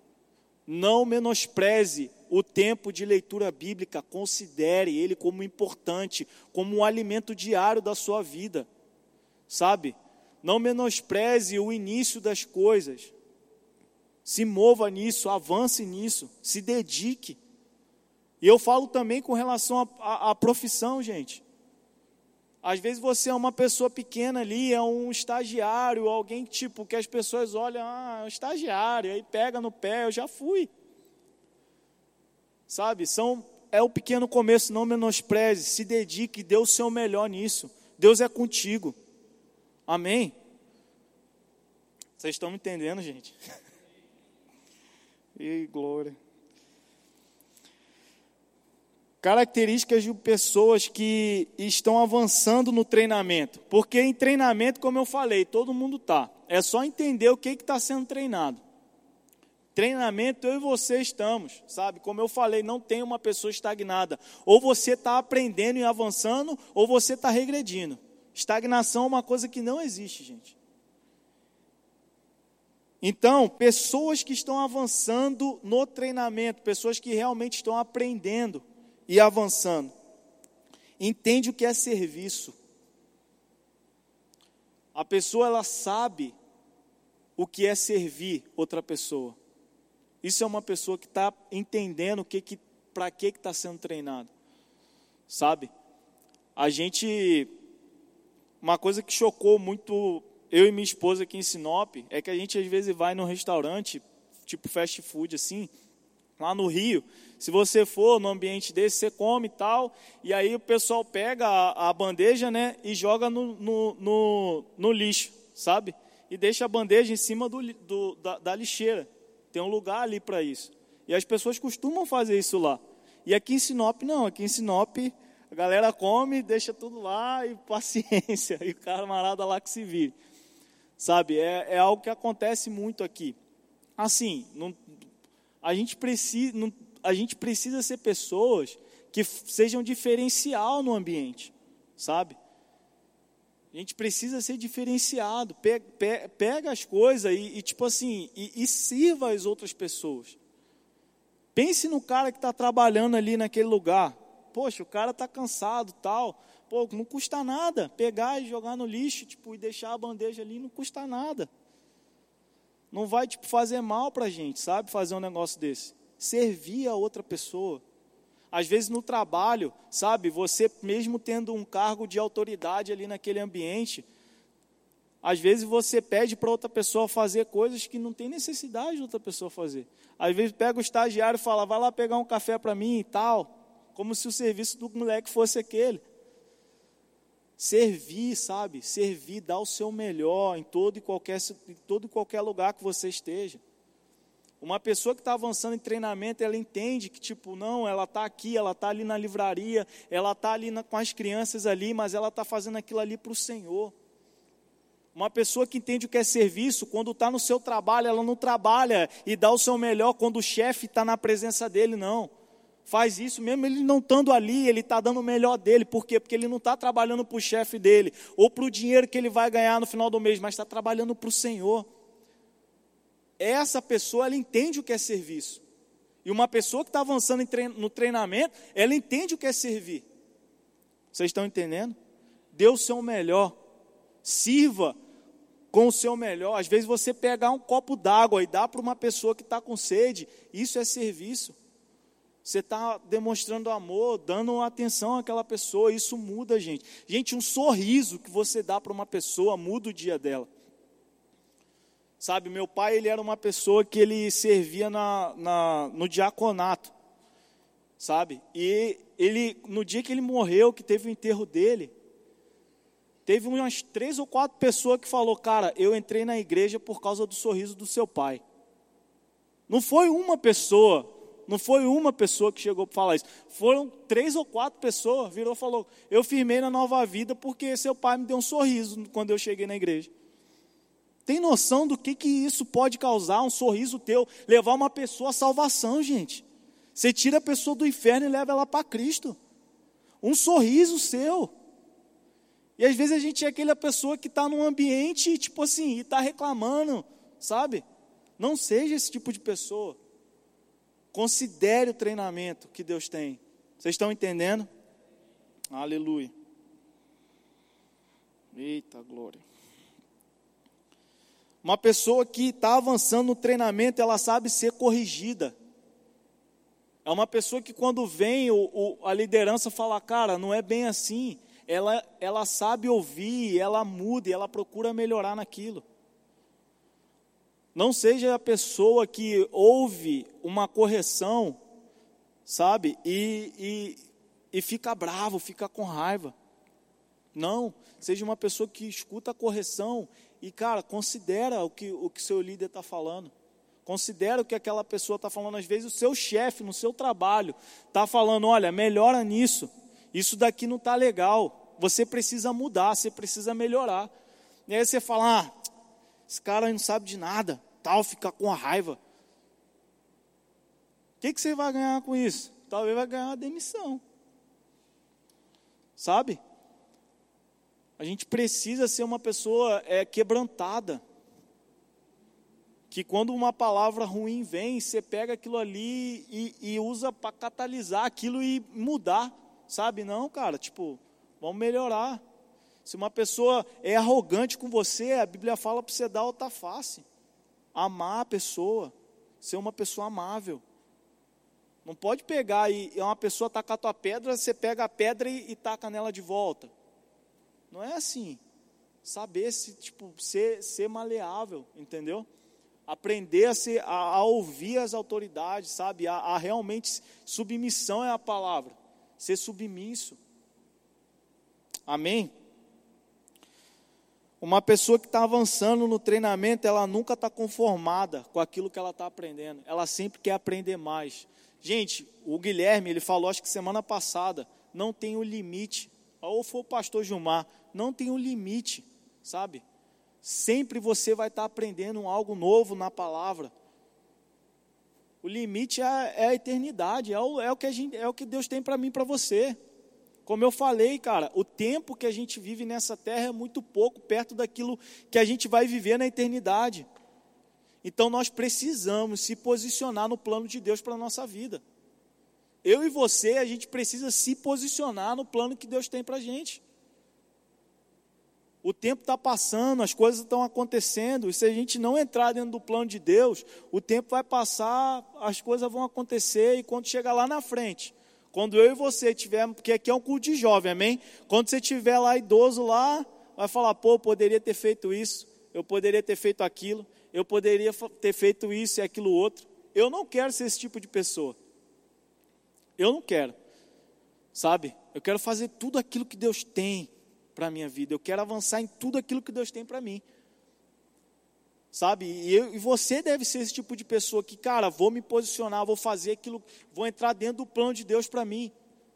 Não menospreze o tempo de leitura bíblica, considere ele como importante, como um alimento diário da sua vida. Sabe? Não menospreze o início das coisas. Se mova nisso, avance nisso, se dedique. E eu falo também com relação à profissão, gente. Às vezes você é uma pessoa pequena ali, é um estagiário, alguém tipo que as pessoas olham, ah, é um estagiário, aí pega no pé, eu já fui. Sabe? São é o pequeno começo, não menospreze, se dedique, dê o seu melhor nisso. Deus é contigo. Amém. Vocês estão me entendendo, gente? e glória. Características de pessoas que estão avançando no treinamento. Porque em treinamento, como eu falei, todo mundo está. É só entender o que está sendo treinado. Treinamento, eu e você estamos, sabe? Como eu falei, não tem uma pessoa estagnada. Ou você está aprendendo e avançando, ou você está regredindo. Estagnação é uma coisa que não existe, gente. Então, pessoas que estão avançando no treinamento, pessoas que realmente estão aprendendo, e avançando. Entende o que é serviço. A pessoa ela sabe o que é servir outra pessoa. Isso é uma pessoa que está entendendo que, que para que está sendo treinado, sabe? A gente, uma coisa que chocou muito eu e minha esposa aqui em Sinop é que a gente às vezes vai num restaurante tipo fast food assim, lá no Rio, se você for no ambiente desse, você come e tal, e aí o pessoal pega a, a bandeja, né, e joga no, no, no, no, lixo, sabe? E deixa a bandeja em cima do, do da, da lixeira. Tem um lugar ali para isso. E as pessoas costumam fazer isso lá. E aqui em Sinop, não. Aqui em Sinop, a galera come, deixa tudo lá e paciência. E o camarada lá que se vire. Sabe? É, é algo que acontece muito aqui. Assim, não, a gente precisa, a gente precisa ser pessoas que sejam diferencial no ambiente, sabe? A gente precisa ser diferenciado. Pega, pega as coisas e, e, tipo assim, e, e sirva as outras pessoas. Pense no cara que está trabalhando ali naquele lugar. Poxa, o cara está cansado, tal. Pô, não custa nada pegar e jogar no lixo, tipo, e deixar a bandeja ali, não custa nada. Não vai tipo fazer mal para a gente, sabe? Fazer um negócio desse servir a outra pessoa. Às vezes no trabalho, sabe, você mesmo tendo um cargo de autoridade ali naquele ambiente, às vezes você pede para outra pessoa fazer coisas que não tem necessidade de outra pessoa fazer. Às vezes pega o estagiário e fala, vai lá pegar um café para mim e tal, como se o serviço do moleque fosse aquele. Servir, sabe? Servir, dar o seu melhor em todo e qualquer, em todo e qualquer lugar que você esteja. Uma pessoa que está avançando em treinamento, ela entende que, tipo, não, ela está aqui, ela está ali na livraria, ela está ali na, com as crianças ali, mas ela está fazendo aquilo ali para o Senhor. Uma pessoa que entende o que é serviço, quando está no seu trabalho, ela não trabalha e dá o seu melhor quando o chefe está na presença dele, não. Faz isso mesmo ele não estando ali, ele está dando o melhor dele. Por quê? Porque ele não está trabalhando para o chefe dele, ou para o dinheiro que ele vai ganhar no final do mês, mas está trabalhando para o Senhor essa pessoa ela entende o que é serviço. E uma pessoa que está avançando no treinamento, ela entende o que é servir. Vocês estão entendendo? Dê o seu melhor. Sirva com o seu melhor. Às vezes você pegar um copo d'água e dar para uma pessoa que está com sede, isso é serviço. Você está demonstrando amor, dando atenção àquela pessoa, isso muda, gente. Gente, um sorriso que você dá para uma pessoa muda o dia dela. Sabe, meu pai, ele era uma pessoa que ele servia na, na, no diaconato, sabe? E ele, no dia que ele morreu, que teve o enterro dele, teve umas três ou quatro pessoas que falou, cara, eu entrei na igreja por causa do sorriso do seu pai. Não foi uma pessoa, não foi uma pessoa que chegou para falar isso. Foram três ou quatro pessoas, virou e falou: Eu firmei na nova vida porque seu pai me deu um sorriso quando eu cheguei na igreja. Tem noção do que, que isso pode causar, um sorriso teu, levar uma pessoa à salvação, gente? Você tira a pessoa do inferno e leva ela para Cristo. Um sorriso seu. E às vezes a gente é aquela pessoa que está num ambiente, tipo assim, e está reclamando, sabe? Não seja esse tipo de pessoa. Considere o treinamento que Deus tem. Vocês estão entendendo? Aleluia. Eita glória. Uma pessoa que está avançando no treinamento, ela sabe ser corrigida. É uma pessoa que quando vem o, o, a liderança fala, cara, não é bem assim. Ela, ela sabe ouvir, ela muda ela procura melhorar naquilo. Não seja a pessoa que ouve uma correção, sabe, e, e, e fica bravo, fica com raiva. Não, seja uma pessoa que escuta a correção e, cara, considera o que o que seu líder está falando. Considera o que aquela pessoa está falando. Às vezes o seu chefe, no seu trabalho, está falando: olha, melhora nisso. Isso daqui não está legal. Você precisa mudar, você precisa melhorar. E aí você fala: ah, esse cara não sabe de nada, tal, fica com a raiva. O que, que você vai ganhar com isso? Talvez vai ganhar uma demissão. Sabe? A gente precisa ser uma pessoa é, quebrantada. Que quando uma palavra ruim vem, você pega aquilo ali e, e usa para catalisar aquilo e mudar. Sabe? Não, cara, tipo, vamos melhorar. Se uma pessoa é arrogante com você, a Bíblia fala para você dar outra face. Amar a pessoa, ser uma pessoa amável. Não pode pegar e uma pessoa tacar a tua pedra, você pega a pedra e, e taca nela de volta. Não é assim. Saber se, tipo, ser, ser maleável, entendeu? Aprender a, ser, a, a ouvir as autoridades, sabe? A, a realmente submissão é a palavra. Ser submisso. Amém? Uma pessoa que está avançando no treinamento, ela nunca está conformada com aquilo que ela está aprendendo. Ela sempre quer aprender mais. Gente, o Guilherme, ele falou, acho que semana passada, não tem o um limite. Ou foi o pastor Gilmar, não tem um limite, sabe? Sempre você vai estar tá aprendendo algo novo na palavra. O limite é a, é a eternidade, é o, é o, que a gente, é o que Deus tem para mim e para você. Como eu falei, cara, o tempo que a gente vive nessa terra é muito pouco perto daquilo que a gente vai viver na eternidade. Então nós precisamos se posicionar no plano de Deus para a nossa vida. Eu e você, a gente precisa se posicionar no plano que Deus tem para a gente. O tempo está passando, as coisas estão acontecendo, e se a gente não entrar dentro do plano de Deus, o tempo vai passar, as coisas vão acontecer, e quando chegar lá na frente, quando eu e você tiver, porque aqui é um culto de jovem, amém? Quando você tiver lá idoso lá, vai falar, pô, eu poderia ter feito isso, eu poderia ter feito aquilo, eu poderia ter feito isso e aquilo outro. Eu não quero ser esse tipo de pessoa. Eu não quero. Sabe? Eu quero fazer tudo aquilo que Deus tem para a minha vida. Eu quero avançar em tudo aquilo que Deus tem para mim. Sabe? E, eu, e, você deve ser esse tipo de pessoa que, cara, vou me posicionar, vou fazer aquilo, vou entrar dentro do plano de Deus para mim.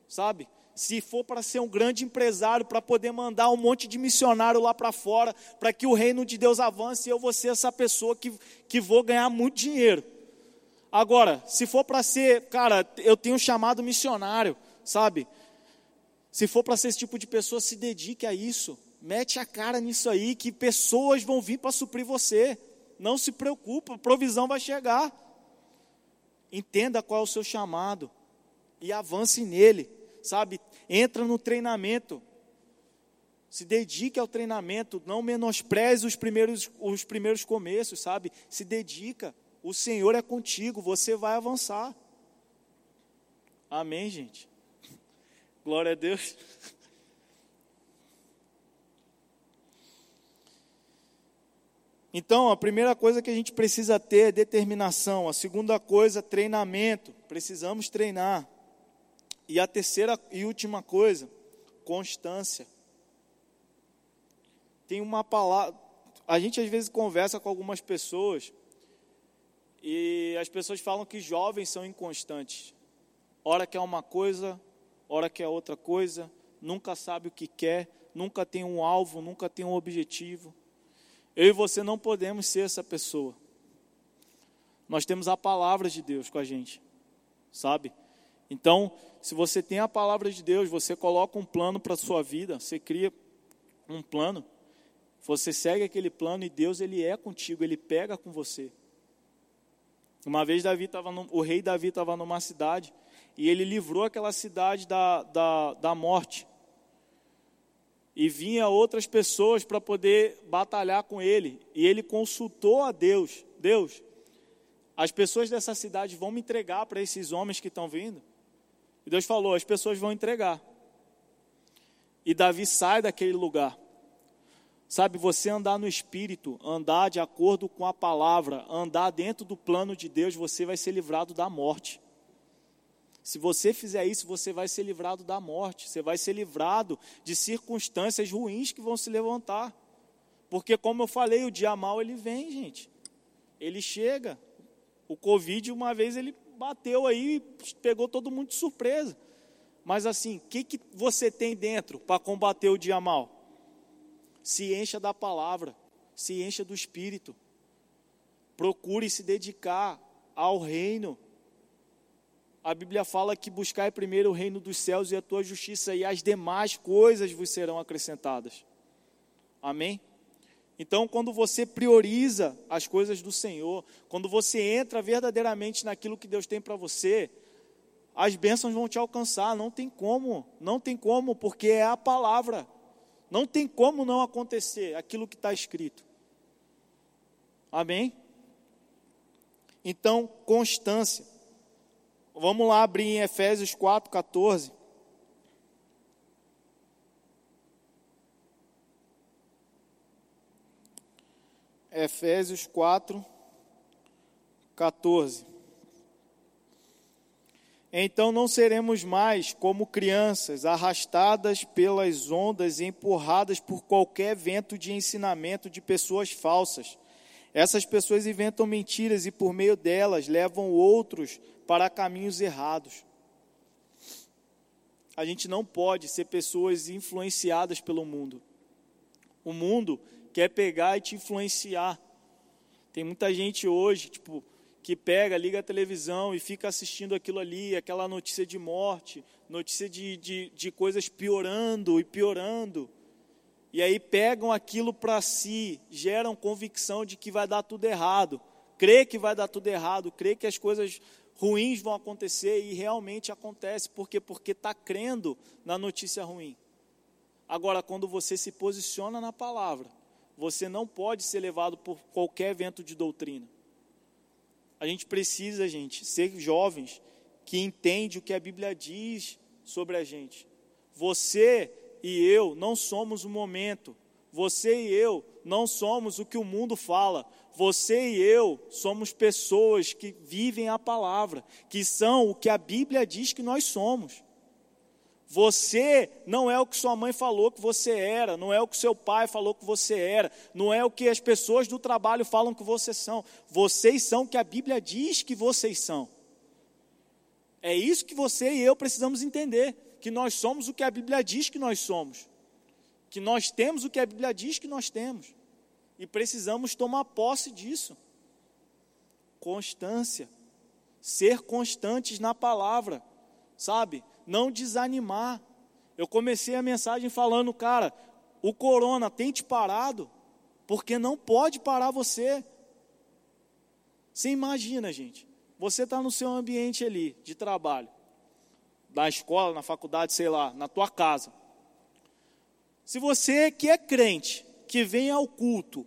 Sabe? Se for para ser um grande empresário, para poder mandar um monte de missionário lá para fora, para que o reino de Deus avance, eu vou ser essa pessoa que, que vou ganhar muito dinheiro. Agora, se for para ser, cara, eu tenho chamado missionário, sabe? Se for para ser esse tipo de pessoa, se dedique a isso. Mete a cara nisso aí, que pessoas vão vir para suprir você. Não se preocupe, a provisão vai chegar. Entenda qual é o seu chamado e avance nele, sabe? Entra no treinamento. Se dedique ao treinamento, não menospreze os primeiros, os primeiros começos, sabe? Se dedica. O Senhor é contigo, você vai avançar. Amém, gente? Glória a Deus. Então, a primeira coisa que a gente precisa ter é determinação. A segunda coisa, treinamento. Precisamos treinar. E a terceira e última coisa, constância. Tem uma palavra. A gente às vezes conversa com algumas pessoas e as pessoas falam que jovens são inconstantes. Hora quer uma coisa, hora quer outra coisa, nunca sabe o que quer, nunca tem um alvo, nunca tem um objetivo. Eu e você não podemos ser essa pessoa. Nós temos a palavra de Deus com a gente, sabe? Então, se você tem a palavra de Deus, você coloca um plano para a sua vida, você cria um plano, você segue aquele plano e Deus ele é contigo, ele pega com você. Uma vez Davi tava no, o rei Davi estava numa cidade e ele livrou aquela cidade da, da, da morte e vinha outras pessoas para poder batalhar com ele. E ele consultou a Deus: Deus, as pessoas dessa cidade vão me entregar para esses homens que estão vindo? E Deus falou: as pessoas vão entregar. E Davi sai daquele lugar. Sabe, você andar no espírito, andar de acordo com a palavra, andar dentro do plano de Deus, você vai ser livrado da morte. Se você fizer isso, você vai ser livrado da morte, você vai ser livrado de circunstâncias ruins que vão se levantar. Porque, como eu falei, o dia mal ele vem, gente. Ele chega. O Covid, uma vez, ele bateu aí e pegou todo mundo de surpresa. Mas, assim, o que, que você tem dentro para combater o dia mal? Se encha da palavra, se encha do espírito. Procure se dedicar ao reino a Bíblia fala que buscai primeiro o reino dos céus e a tua justiça, e as demais coisas vos serão acrescentadas. Amém? Então, quando você prioriza as coisas do Senhor, quando você entra verdadeiramente naquilo que Deus tem para você, as bênçãos vão te alcançar. Não tem como, não tem como, porque é a palavra. Não tem como não acontecer aquilo que está escrito. Amém? Então, constância. Vamos lá abrir em Efésios 4, 14. Efésios 4, 14. Então não seremos mais como crianças, arrastadas pelas ondas e empurradas por qualquer vento de ensinamento de pessoas falsas. Essas pessoas inventam mentiras e por meio delas levam outros para caminhos errados. A gente não pode ser pessoas influenciadas pelo mundo. O mundo quer pegar e te influenciar. Tem muita gente hoje, tipo, que pega, liga a televisão e fica assistindo aquilo ali, aquela notícia de morte, notícia de, de, de coisas piorando e piorando. E aí pegam aquilo para si, geram convicção de que vai dar tudo errado, crê que vai dar tudo errado, crê que as coisas ruins vão acontecer e realmente acontece, porque porque está crendo na notícia ruim. Agora, quando você se posiciona na palavra, você não pode ser levado por qualquer vento de doutrina. A gente precisa, gente, ser jovens que entende o que a Bíblia diz sobre a gente. Você e eu não somos o momento. Você e eu não somos o que o mundo fala. Você e eu somos pessoas que vivem a palavra, que são o que a Bíblia diz que nós somos. Você não é o que sua mãe falou que você era, não é o que seu pai falou que você era, não é o que as pessoas do trabalho falam que vocês são. Vocês são o que a Bíblia diz que vocês são. É isso que você e eu precisamos entender, que nós somos o que a Bíblia diz que nós somos. Que nós temos o que a Bíblia diz que nós temos. E precisamos tomar posse disso. Constância. Ser constantes na palavra. Sabe? Não desanimar. Eu comecei a mensagem falando, cara, o corona tem te parado, porque não pode parar você. Você imagina, gente, você está no seu ambiente ali de trabalho, na escola, na faculdade, sei lá, na tua casa. Se você que é crente, que vem ao culto,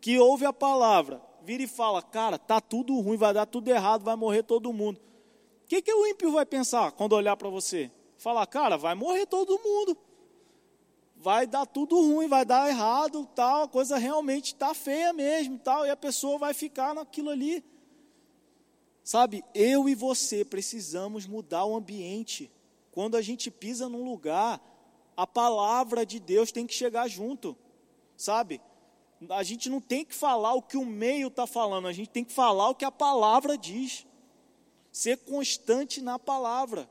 que ouve a palavra, vira e fala, cara, tá tudo ruim, vai dar tudo errado, vai morrer todo mundo. O que, que o ímpio vai pensar quando olhar para você? Falar, cara, vai morrer todo mundo. Vai dar tudo ruim, vai dar errado, tal, a coisa realmente está feia mesmo, tal, e a pessoa vai ficar naquilo ali. Sabe, eu e você precisamos mudar o ambiente. Quando a gente pisa num lugar, a palavra de Deus tem que chegar junto, sabe? A gente não tem que falar o que o meio está falando, a gente tem que falar o que a palavra diz. Ser constante na palavra.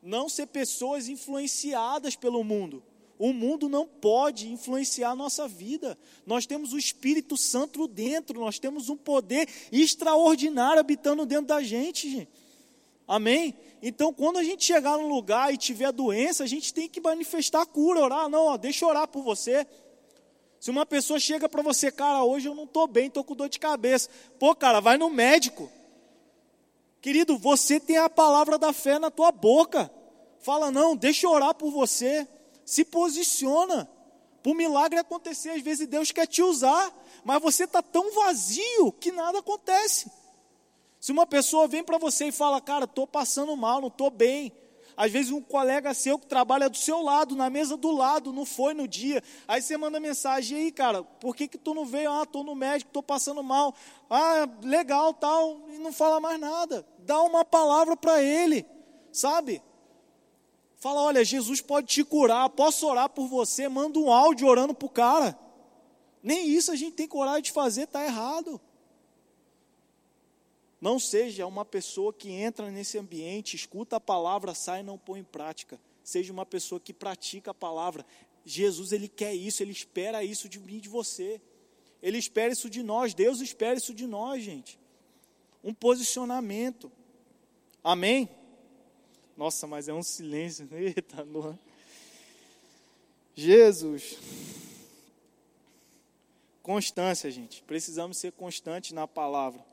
Não ser pessoas influenciadas pelo mundo. O mundo não pode influenciar a nossa vida. Nós temos o Espírito Santo dentro, nós temos um poder extraordinário habitando dentro da gente. Amém? Então, quando a gente chegar num lugar e tiver doença, a gente tem que manifestar a cura, orar. Não, ó, deixa eu orar por você. Se uma pessoa chega para você, cara, hoje eu não estou bem, estou com dor de cabeça. Pô, cara, vai no médico. Querido, você tem a palavra da fé na tua boca. Fala, não, deixa eu orar por você. Se posiciona. Para o milagre acontecer, às vezes Deus quer te usar, mas você está tão vazio que nada acontece. Se uma pessoa vem para você e fala, cara, estou passando mal, não estou bem, às vezes um colega seu que trabalha do seu lado, na mesa do lado, não foi no dia. Aí você manda mensagem, e aí, cara, por que, que tu não veio? Ah, estou no médico, estou passando mal. Ah, legal, tal, e não fala mais nada. Dá uma palavra para ele, sabe? Fala, olha, Jesus pode te curar, posso orar por você, manda um áudio orando para o cara. Nem isso a gente tem coragem de fazer, está errado. Não seja uma pessoa que entra nesse ambiente, escuta a palavra, sai e não põe em prática. Seja uma pessoa que pratica a palavra. Jesus, ele quer isso, ele espera isso de mim, de você. Ele espera isso de nós, Deus espera isso de nós, gente. Um posicionamento. Amém? Nossa, mas é um silêncio. Eita, Luan. Jesus. Constância, gente. Precisamos ser constantes na palavra.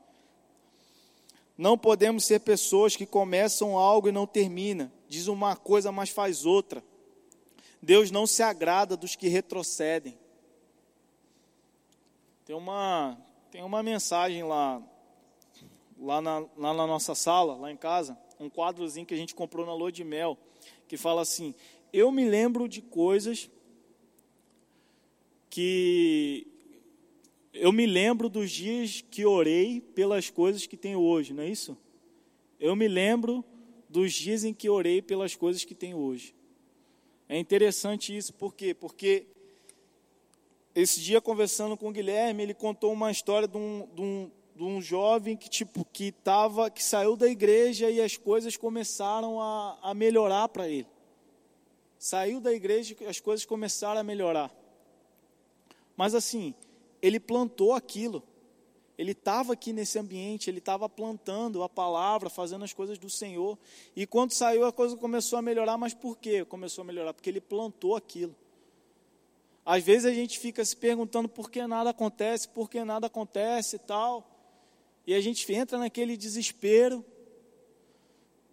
Não podemos ser pessoas que começam algo e não terminam. Diz uma coisa, mas faz outra. Deus não se agrada dos que retrocedem. Tem uma, tem uma mensagem lá, lá na, lá na nossa sala, lá em casa, um quadrozinho que a gente comprou na lua de mel, que fala assim: Eu me lembro de coisas que eu me lembro dos dias que orei pelas coisas que tenho hoje, não é isso? Eu me lembro dos dias em que orei pelas coisas que tenho hoje. É interessante isso, por quê? Porque esse dia conversando com o Guilherme, ele contou uma história de um, de um, de um jovem que tipo que tava, que saiu da igreja e as coisas começaram a, a melhorar para ele. Saiu da igreja e as coisas começaram a melhorar. Mas assim, ele plantou aquilo. Ele estava aqui nesse ambiente, ele estava plantando a palavra, fazendo as coisas do Senhor. E quando saiu, a coisa começou a melhorar, mas por quê? Começou a melhorar porque ele plantou aquilo. Às vezes a gente fica se perguntando por que nada acontece, por que nada acontece e tal. E a gente entra naquele desespero.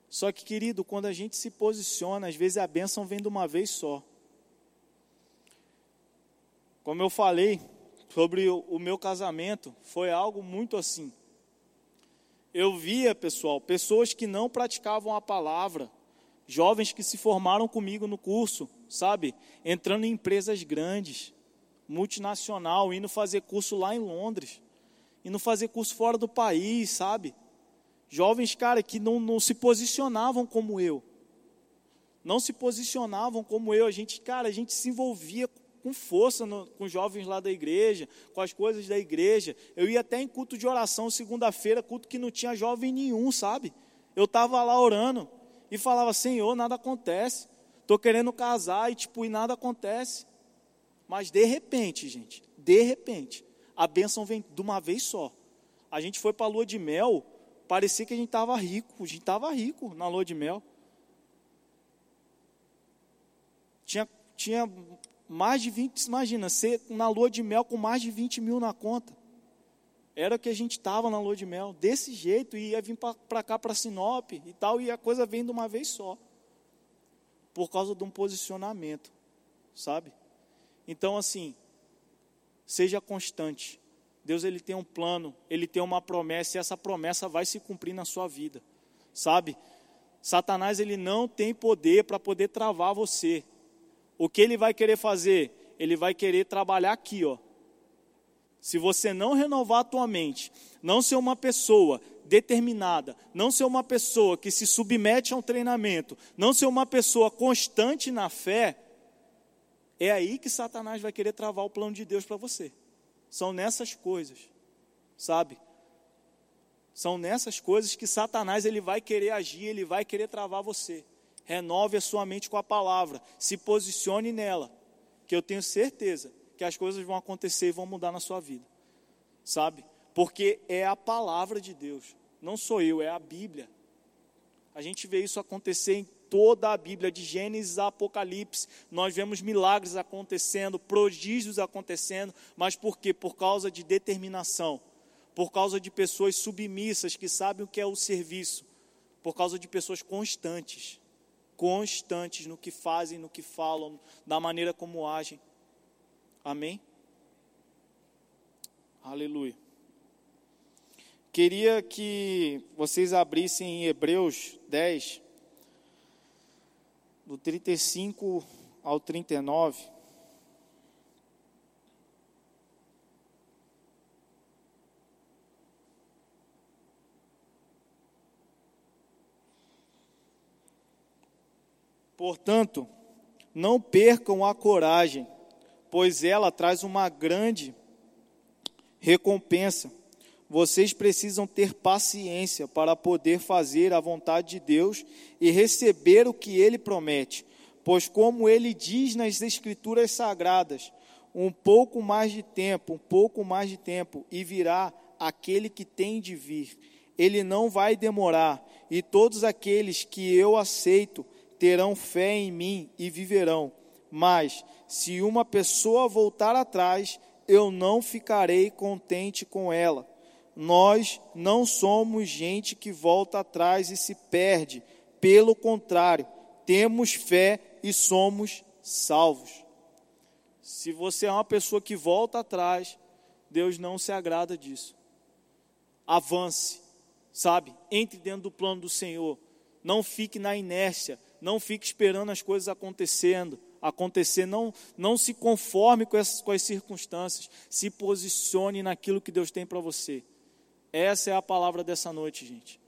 Só que, querido, quando a gente se posiciona, às vezes a bênção vem de uma vez só. Como eu falei, sobre o meu casamento foi algo muito assim. Eu via, pessoal, pessoas que não praticavam a palavra, jovens que se formaram comigo no curso, sabe? Entrando em empresas grandes, multinacional, indo fazer curso lá em Londres, indo fazer curso fora do país, sabe? Jovens, cara, que não, não se posicionavam como eu. Não se posicionavam como eu. A gente, cara, a gente se envolvia com força no, com os jovens lá da igreja, com as coisas da igreja. Eu ia até em culto de oração segunda-feira, culto que não tinha jovem nenhum, sabe? Eu estava lá orando e falava, Senhor, nada acontece. Estou querendo casar e tipo, e nada acontece. Mas de repente, gente, de repente, a bênção vem de uma vez só. A gente foi para a lua de mel, parecia que a gente estava rico, a gente estava rico na lua de mel. Tinha, tinha mais de 20, imagina, ser na lua de mel com mais de 20 mil na conta. Era o que a gente estava na lua de mel, desse jeito, e ia vir para cá, para Sinop e tal, e a coisa vem de uma vez só. Por causa de um posicionamento, sabe? Então, assim, seja constante. Deus ele tem um plano, ele tem uma promessa, e essa promessa vai se cumprir na sua vida. sabe? Satanás ele não tem poder para poder travar você. O que ele vai querer fazer? Ele vai querer trabalhar aqui, ó. Se você não renovar a tua mente, não ser uma pessoa determinada, não ser uma pessoa que se submete a um treinamento, não ser uma pessoa constante na fé, é aí que Satanás vai querer travar o plano de Deus para você. São nessas coisas, sabe? São nessas coisas que Satanás ele vai querer agir, ele vai querer travar você. Renove a sua mente com a palavra, se posicione nela, que eu tenho certeza que as coisas vão acontecer e vão mudar na sua vida. Sabe? Porque é a palavra de Deus, não sou eu, é a Bíblia. A gente vê isso acontecer em toda a Bíblia, de Gênesis a Apocalipse, nós vemos milagres acontecendo, prodígios acontecendo, mas por quê? Por causa de determinação, por causa de pessoas submissas que sabem o que é o serviço, por causa de pessoas constantes, constantes no que fazem, no que falam, da maneira como agem. Amém? Aleluia. Queria que vocês abrissem em Hebreus 10, do 35 ao 39. Portanto, não percam a coragem, pois ela traz uma grande recompensa. Vocês precisam ter paciência para poder fazer a vontade de Deus e receber o que ele promete. Pois, como ele diz nas Escrituras Sagradas, um pouco mais de tempo, um pouco mais de tempo, e virá aquele que tem de vir. Ele não vai demorar, e todos aqueles que eu aceito terão fé em mim e viverão. Mas, se uma pessoa voltar atrás, eu não ficarei contente com ela nós não somos gente que volta atrás e se perde. Pelo contrário, temos fé e somos salvos. Se você é uma pessoa que volta atrás, Deus não se agrada disso. Avance, sabe? Entre dentro do plano do Senhor. Não fique na inércia, não fique esperando as coisas acontecendo, acontecer, não, não se conforme com, essas, com as circunstâncias, se posicione naquilo que Deus tem para você. Essa é a palavra dessa noite, gente.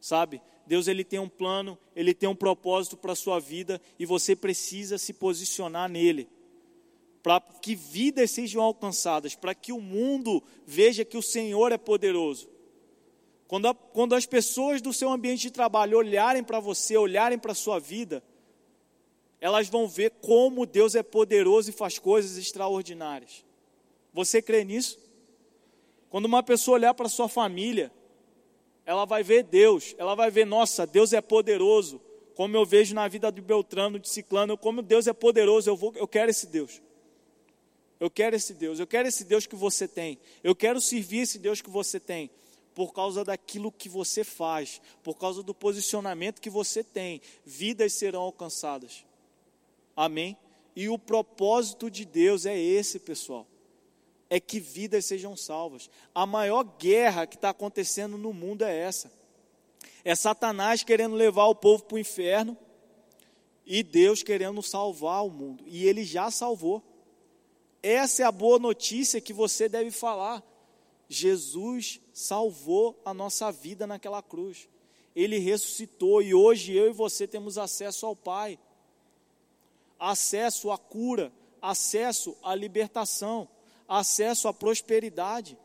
Sabe? Deus ele tem um plano, ele tem um propósito para a sua vida e você precisa se posicionar nele. Para que vidas sejam alcançadas, para que o mundo veja que o Senhor é poderoso. Quando, a, quando as pessoas do seu ambiente de trabalho olharem para você, olharem para a sua vida, elas vão ver como Deus é poderoso e faz coisas extraordinárias. Você crê nisso? Quando uma pessoa olhar para sua família, ela vai ver Deus, ela vai ver, nossa, Deus é poderoso, como eu vejo na vida de Beltrano, de Ciclano, como Deus é poderoso, eu, vou, eu quero esse Deus. Eu quero esse Deus, eu quero esse Deus que você tem, eu quero servir esse Deus que você tem, por causa daquilo que você faz, por causa do posicionamento que você tem, vidas serão alcançadas. Amém? E o propósito de Deus é esse, pessoal é que vidas sejam salvas. A maior guerra que está acontecendo no mundo é essa. É Satanás querendo levar o povo para o inferno e Deus querendo salvar o mundo. E ele já salvou. Essa é a boa notícia que você deve falar. Jesus salvou a nossa vida naquela cruz. Ele ressuscitou e hoje eu e você temos acesso ao Pai, acesso à cura, acesso à libertação acesso à prosperidade.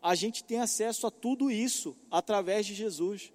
A gente tem acesso a tudo isso através de Jesus.